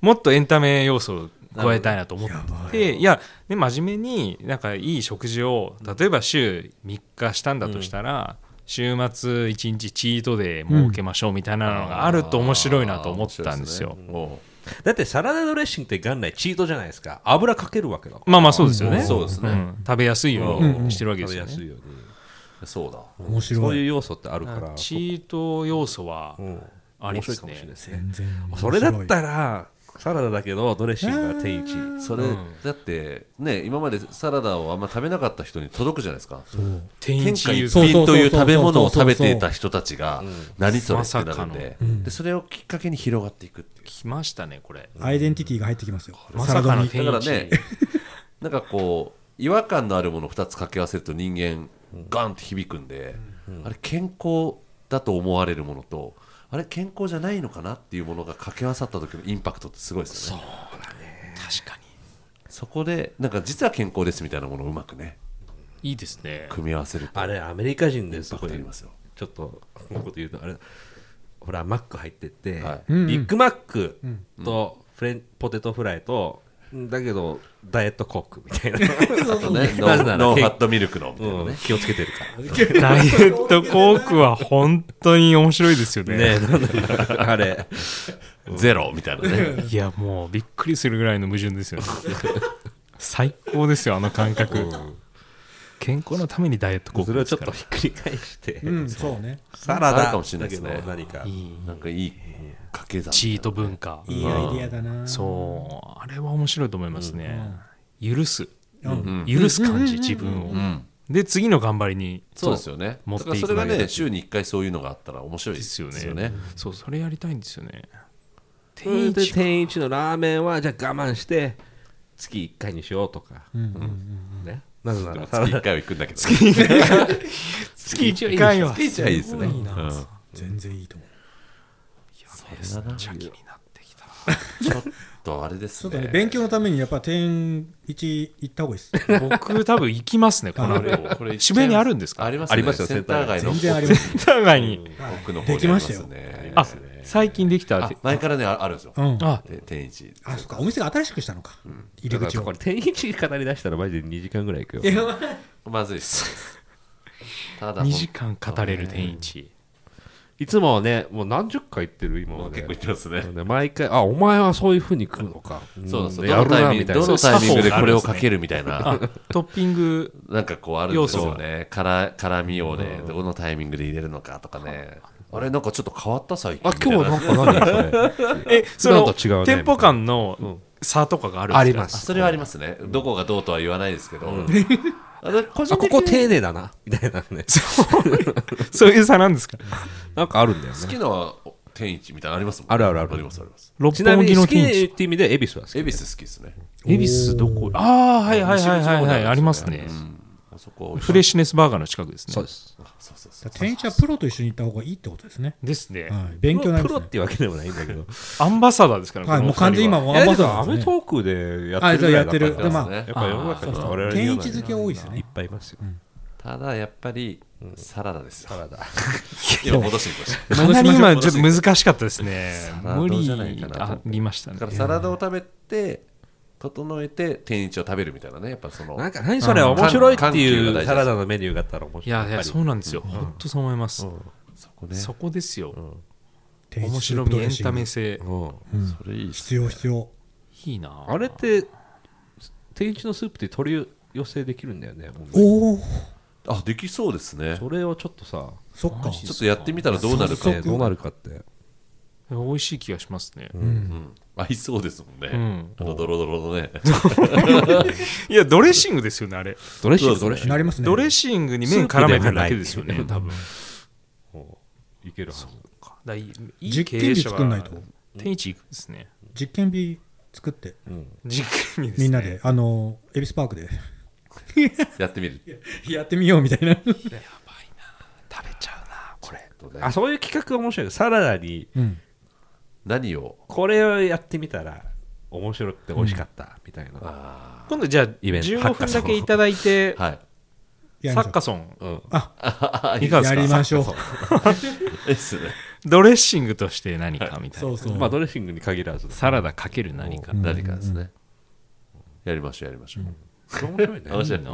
もっとエンタメ要素を加えたいなと思って。いや、ね、真面目になんかいい食事を例えば週3日したんだとしたら、週末1日チートデー設けましょうみたいなのがあると面白いなと思ったんですよ。おだってサラダドレッシングって元来チートじゃないですか。油かけるわけだからまあまあそうですよね。うんそうですね。ん。食べやすいようにしてるわけですよね。うにうそうだ。面白い。そういう要素ってあるから。チート要素はうん。ありですね。全然それだったらサラダだけどドレッシングが天一。それ、だってね今までサラダをあんま食べなかった人に届くじゃないですか。天天下一品と。いう食べ物を食べていた人たちがうん何それってなるんで,、うんでそれをきっかけに広がっていくっていう。来ましたねこれ。アイデンティティが入ってきますよ。まさかのサラダに天一。だからねなんかこう違和感のあるものを2つ掛け合わせると人間ガンって響くんで、あれ健康だと思われるものとあれ健康じゃないのかなっていうものが掛け合わさった時のインパクトってすごいですよね。確かそこでなんか実は健康ですみたいなものをうまくねにいいですね。組み合わせるとあれアメリカ人です。ごいトありますよ。ちょっとこのこと言うとあれほらマック入ってって、はい。うんビッグマックとフレンポテトフライとだけどダイエットコークみたいな、*laughs* あとねノなぜならーノーファットミルクのみたいなね。うん、気をつけてるから。ダイエットコークは本当に面白いですよね。ね。*laughs* あれゼロみたいなね。いやもうびっくりするぐらいの矛盾ですよね。最高ですよあの感覚。健康のためにダイエットコーそれをちょっ。とひっくり返して、うんそうね。サラダ。あるかもしれないですね。だけど何か。いい。なんかいい掛け算チート文化。いいアイディアだな。そう。あれは面白いと思いますね。許す。うん。許す感じ自分を。うん。で次の頑張りにそう。ですよね。持っていくだからそれがね週に1回そういうのがあったら面白いでですすよね。そうそれやりたいんですよね。天一天一のラーメンはじゃあ我慢して月1回にしようとか、うんうんうんね。なぜなら。サラダ1回は行くんだけど月一回は。月1はいいですね。いいな。うん。全然いいと思う。それになってきた。*laughs* ちょっとあれですちょっとねね勉強のためにやっぱ点一行った方がいいです。*laughs* 僕多分行きますね *laughs* この後。これ渋谷にあるんですか？ありますありますよセンター街の全然あります。センター街に。奥の方にありますね。あ最近できたあ前からねああるんですよ。うん。あで天一。あそっかお店が新しくしたのか。入りだか口をらこれ天一語り出したらマジで2時間ぐらいいくよ。まずいです。ただ2時間語れる天一。いつもねもう何十回言ってる今まで。結構言ってますね。で毎回あお前はそういうふうに食うのか。そうなんですよやるどのタイミンなみたいな。グどのタイミングでこれをかけるみたいな。あトッピング *laughs* なんかこうあるんですよね。辛辛みをねどのタイミングで入れるのかとかね。あれなんかちょっと変わった最近あ今日なんか何それえそ普段のと違うね。店舗間の差とかがあるんですか？あります。あそれはありますね。どこがどうとは言わないですけど。個ここ丁寧だな。みたいなね。そういう差なんですか？なんかあるんだよ好ねきなは天一みたいなのありますもんあるあるある。ありますあります。六ちなみ本木のに好き天一って意味で恵比寿は好き恵比寿好きですね。恵比寿どこ？ああはいはいはいはいはい。ありますね。うん。あそこフレッシュネスバーガーの近くですね。そうです。あそうそうそう。天一はプロと一緒に行った方がいいってことですね。ですね。はい。勉強になりプロますね。っていうわけでもないんだけど。*laughs* アンバサダーですからはいもう完全に今アンバでもアメサダーですね。トークでやあってるぐらいだからそうやってる。でまあやっぱ世の中の人は我々に天一好き多いですいっねぱいいますよ。ただやっぱりサラダですよ。サラダ。*laughs* 今戻してみましたかなり今ちょっと難しかったですね。無理じゃないかなと思って。ありましたねだからサラダを食べて整えて天一を食べるみたいなね。やっぱそのなんか何それ面白いっていうサラダのメニューがあったら面白い。いやいやそうなんですよ。本当そう思います。そこね。そこですよ。面白みエンタメ性。それいい必要必要。いいなあ。れって天一のスープって取り寄せできるんだよねおおあできそうですね。それをちょっとさそっか。ちょっとやってみたらどうなるか。どうなるかって。美味しい気がしますね、うん。合いそうですもんね、うん。あのドロドロのね。*laughs* いやドレッシングですよねあれ。ドレッシングねドレッシング。なりますね。ドレッシングに麺絡めてるだけですよね多分。おいけるはずだいい実験日作んないと。天一行くんですね。実験日作って。実験日みんなで。あの恵比寿パークで *laughs* やってみる。やってみようみたいな、食べちゃうなこれ。とね。あそういう企画面白い。サラダにうん、何を？これをやってみたら面白くて美味しかったみたいな、あ今度じゃあイベント。15分だけいただいてーはい。やりましょうサッカソン。うん。*laughs* いかがですか？やりましょう。ですねドレッシングとして何かみたいな。そうそう、まあドレッシングに限らず。サラダかける何か。うん。何かですね。やりましょうやりましょう面白いね。面白いな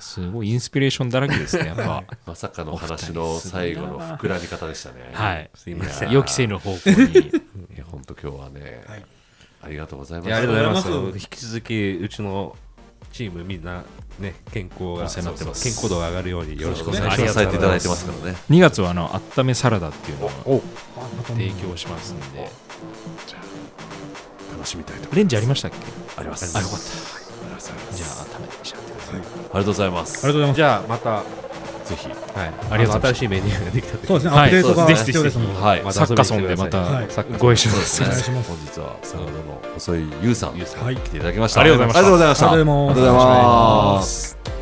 すごいインスピレーションだらけですねやっぱ。*laughs* まさかの話の最後の膨らみ方でしたね。はい。すいません。予期せぬ方向に。*laughs* いや本当今日はねはい。ありがとうございます。いやありがとうございます。引き続きうちのチームみんなね健康が健康度が上がるようによろしくお願いし最ます。初はされていただいてますからね。2月はあの温めサラダっていうのをお提供しますんで楽しみたいとレンジありましたっけ？あります。あよかった。ありがとうござい。ますじゃあ温めて召し上がって。ください。ありがとうございます。ありがとうございます。じゃあまたぜひはい。ありがとうございます。新しいメニューができた時そうですね、はいアップデートがですね。必要ですもんはい。まサッカソンでまたはい。ご一緒本日はサラダの細いゆうさんはい。来ていただきました。ありがとうございました。ありがとうございました。ありがとうございます。ありがとうございます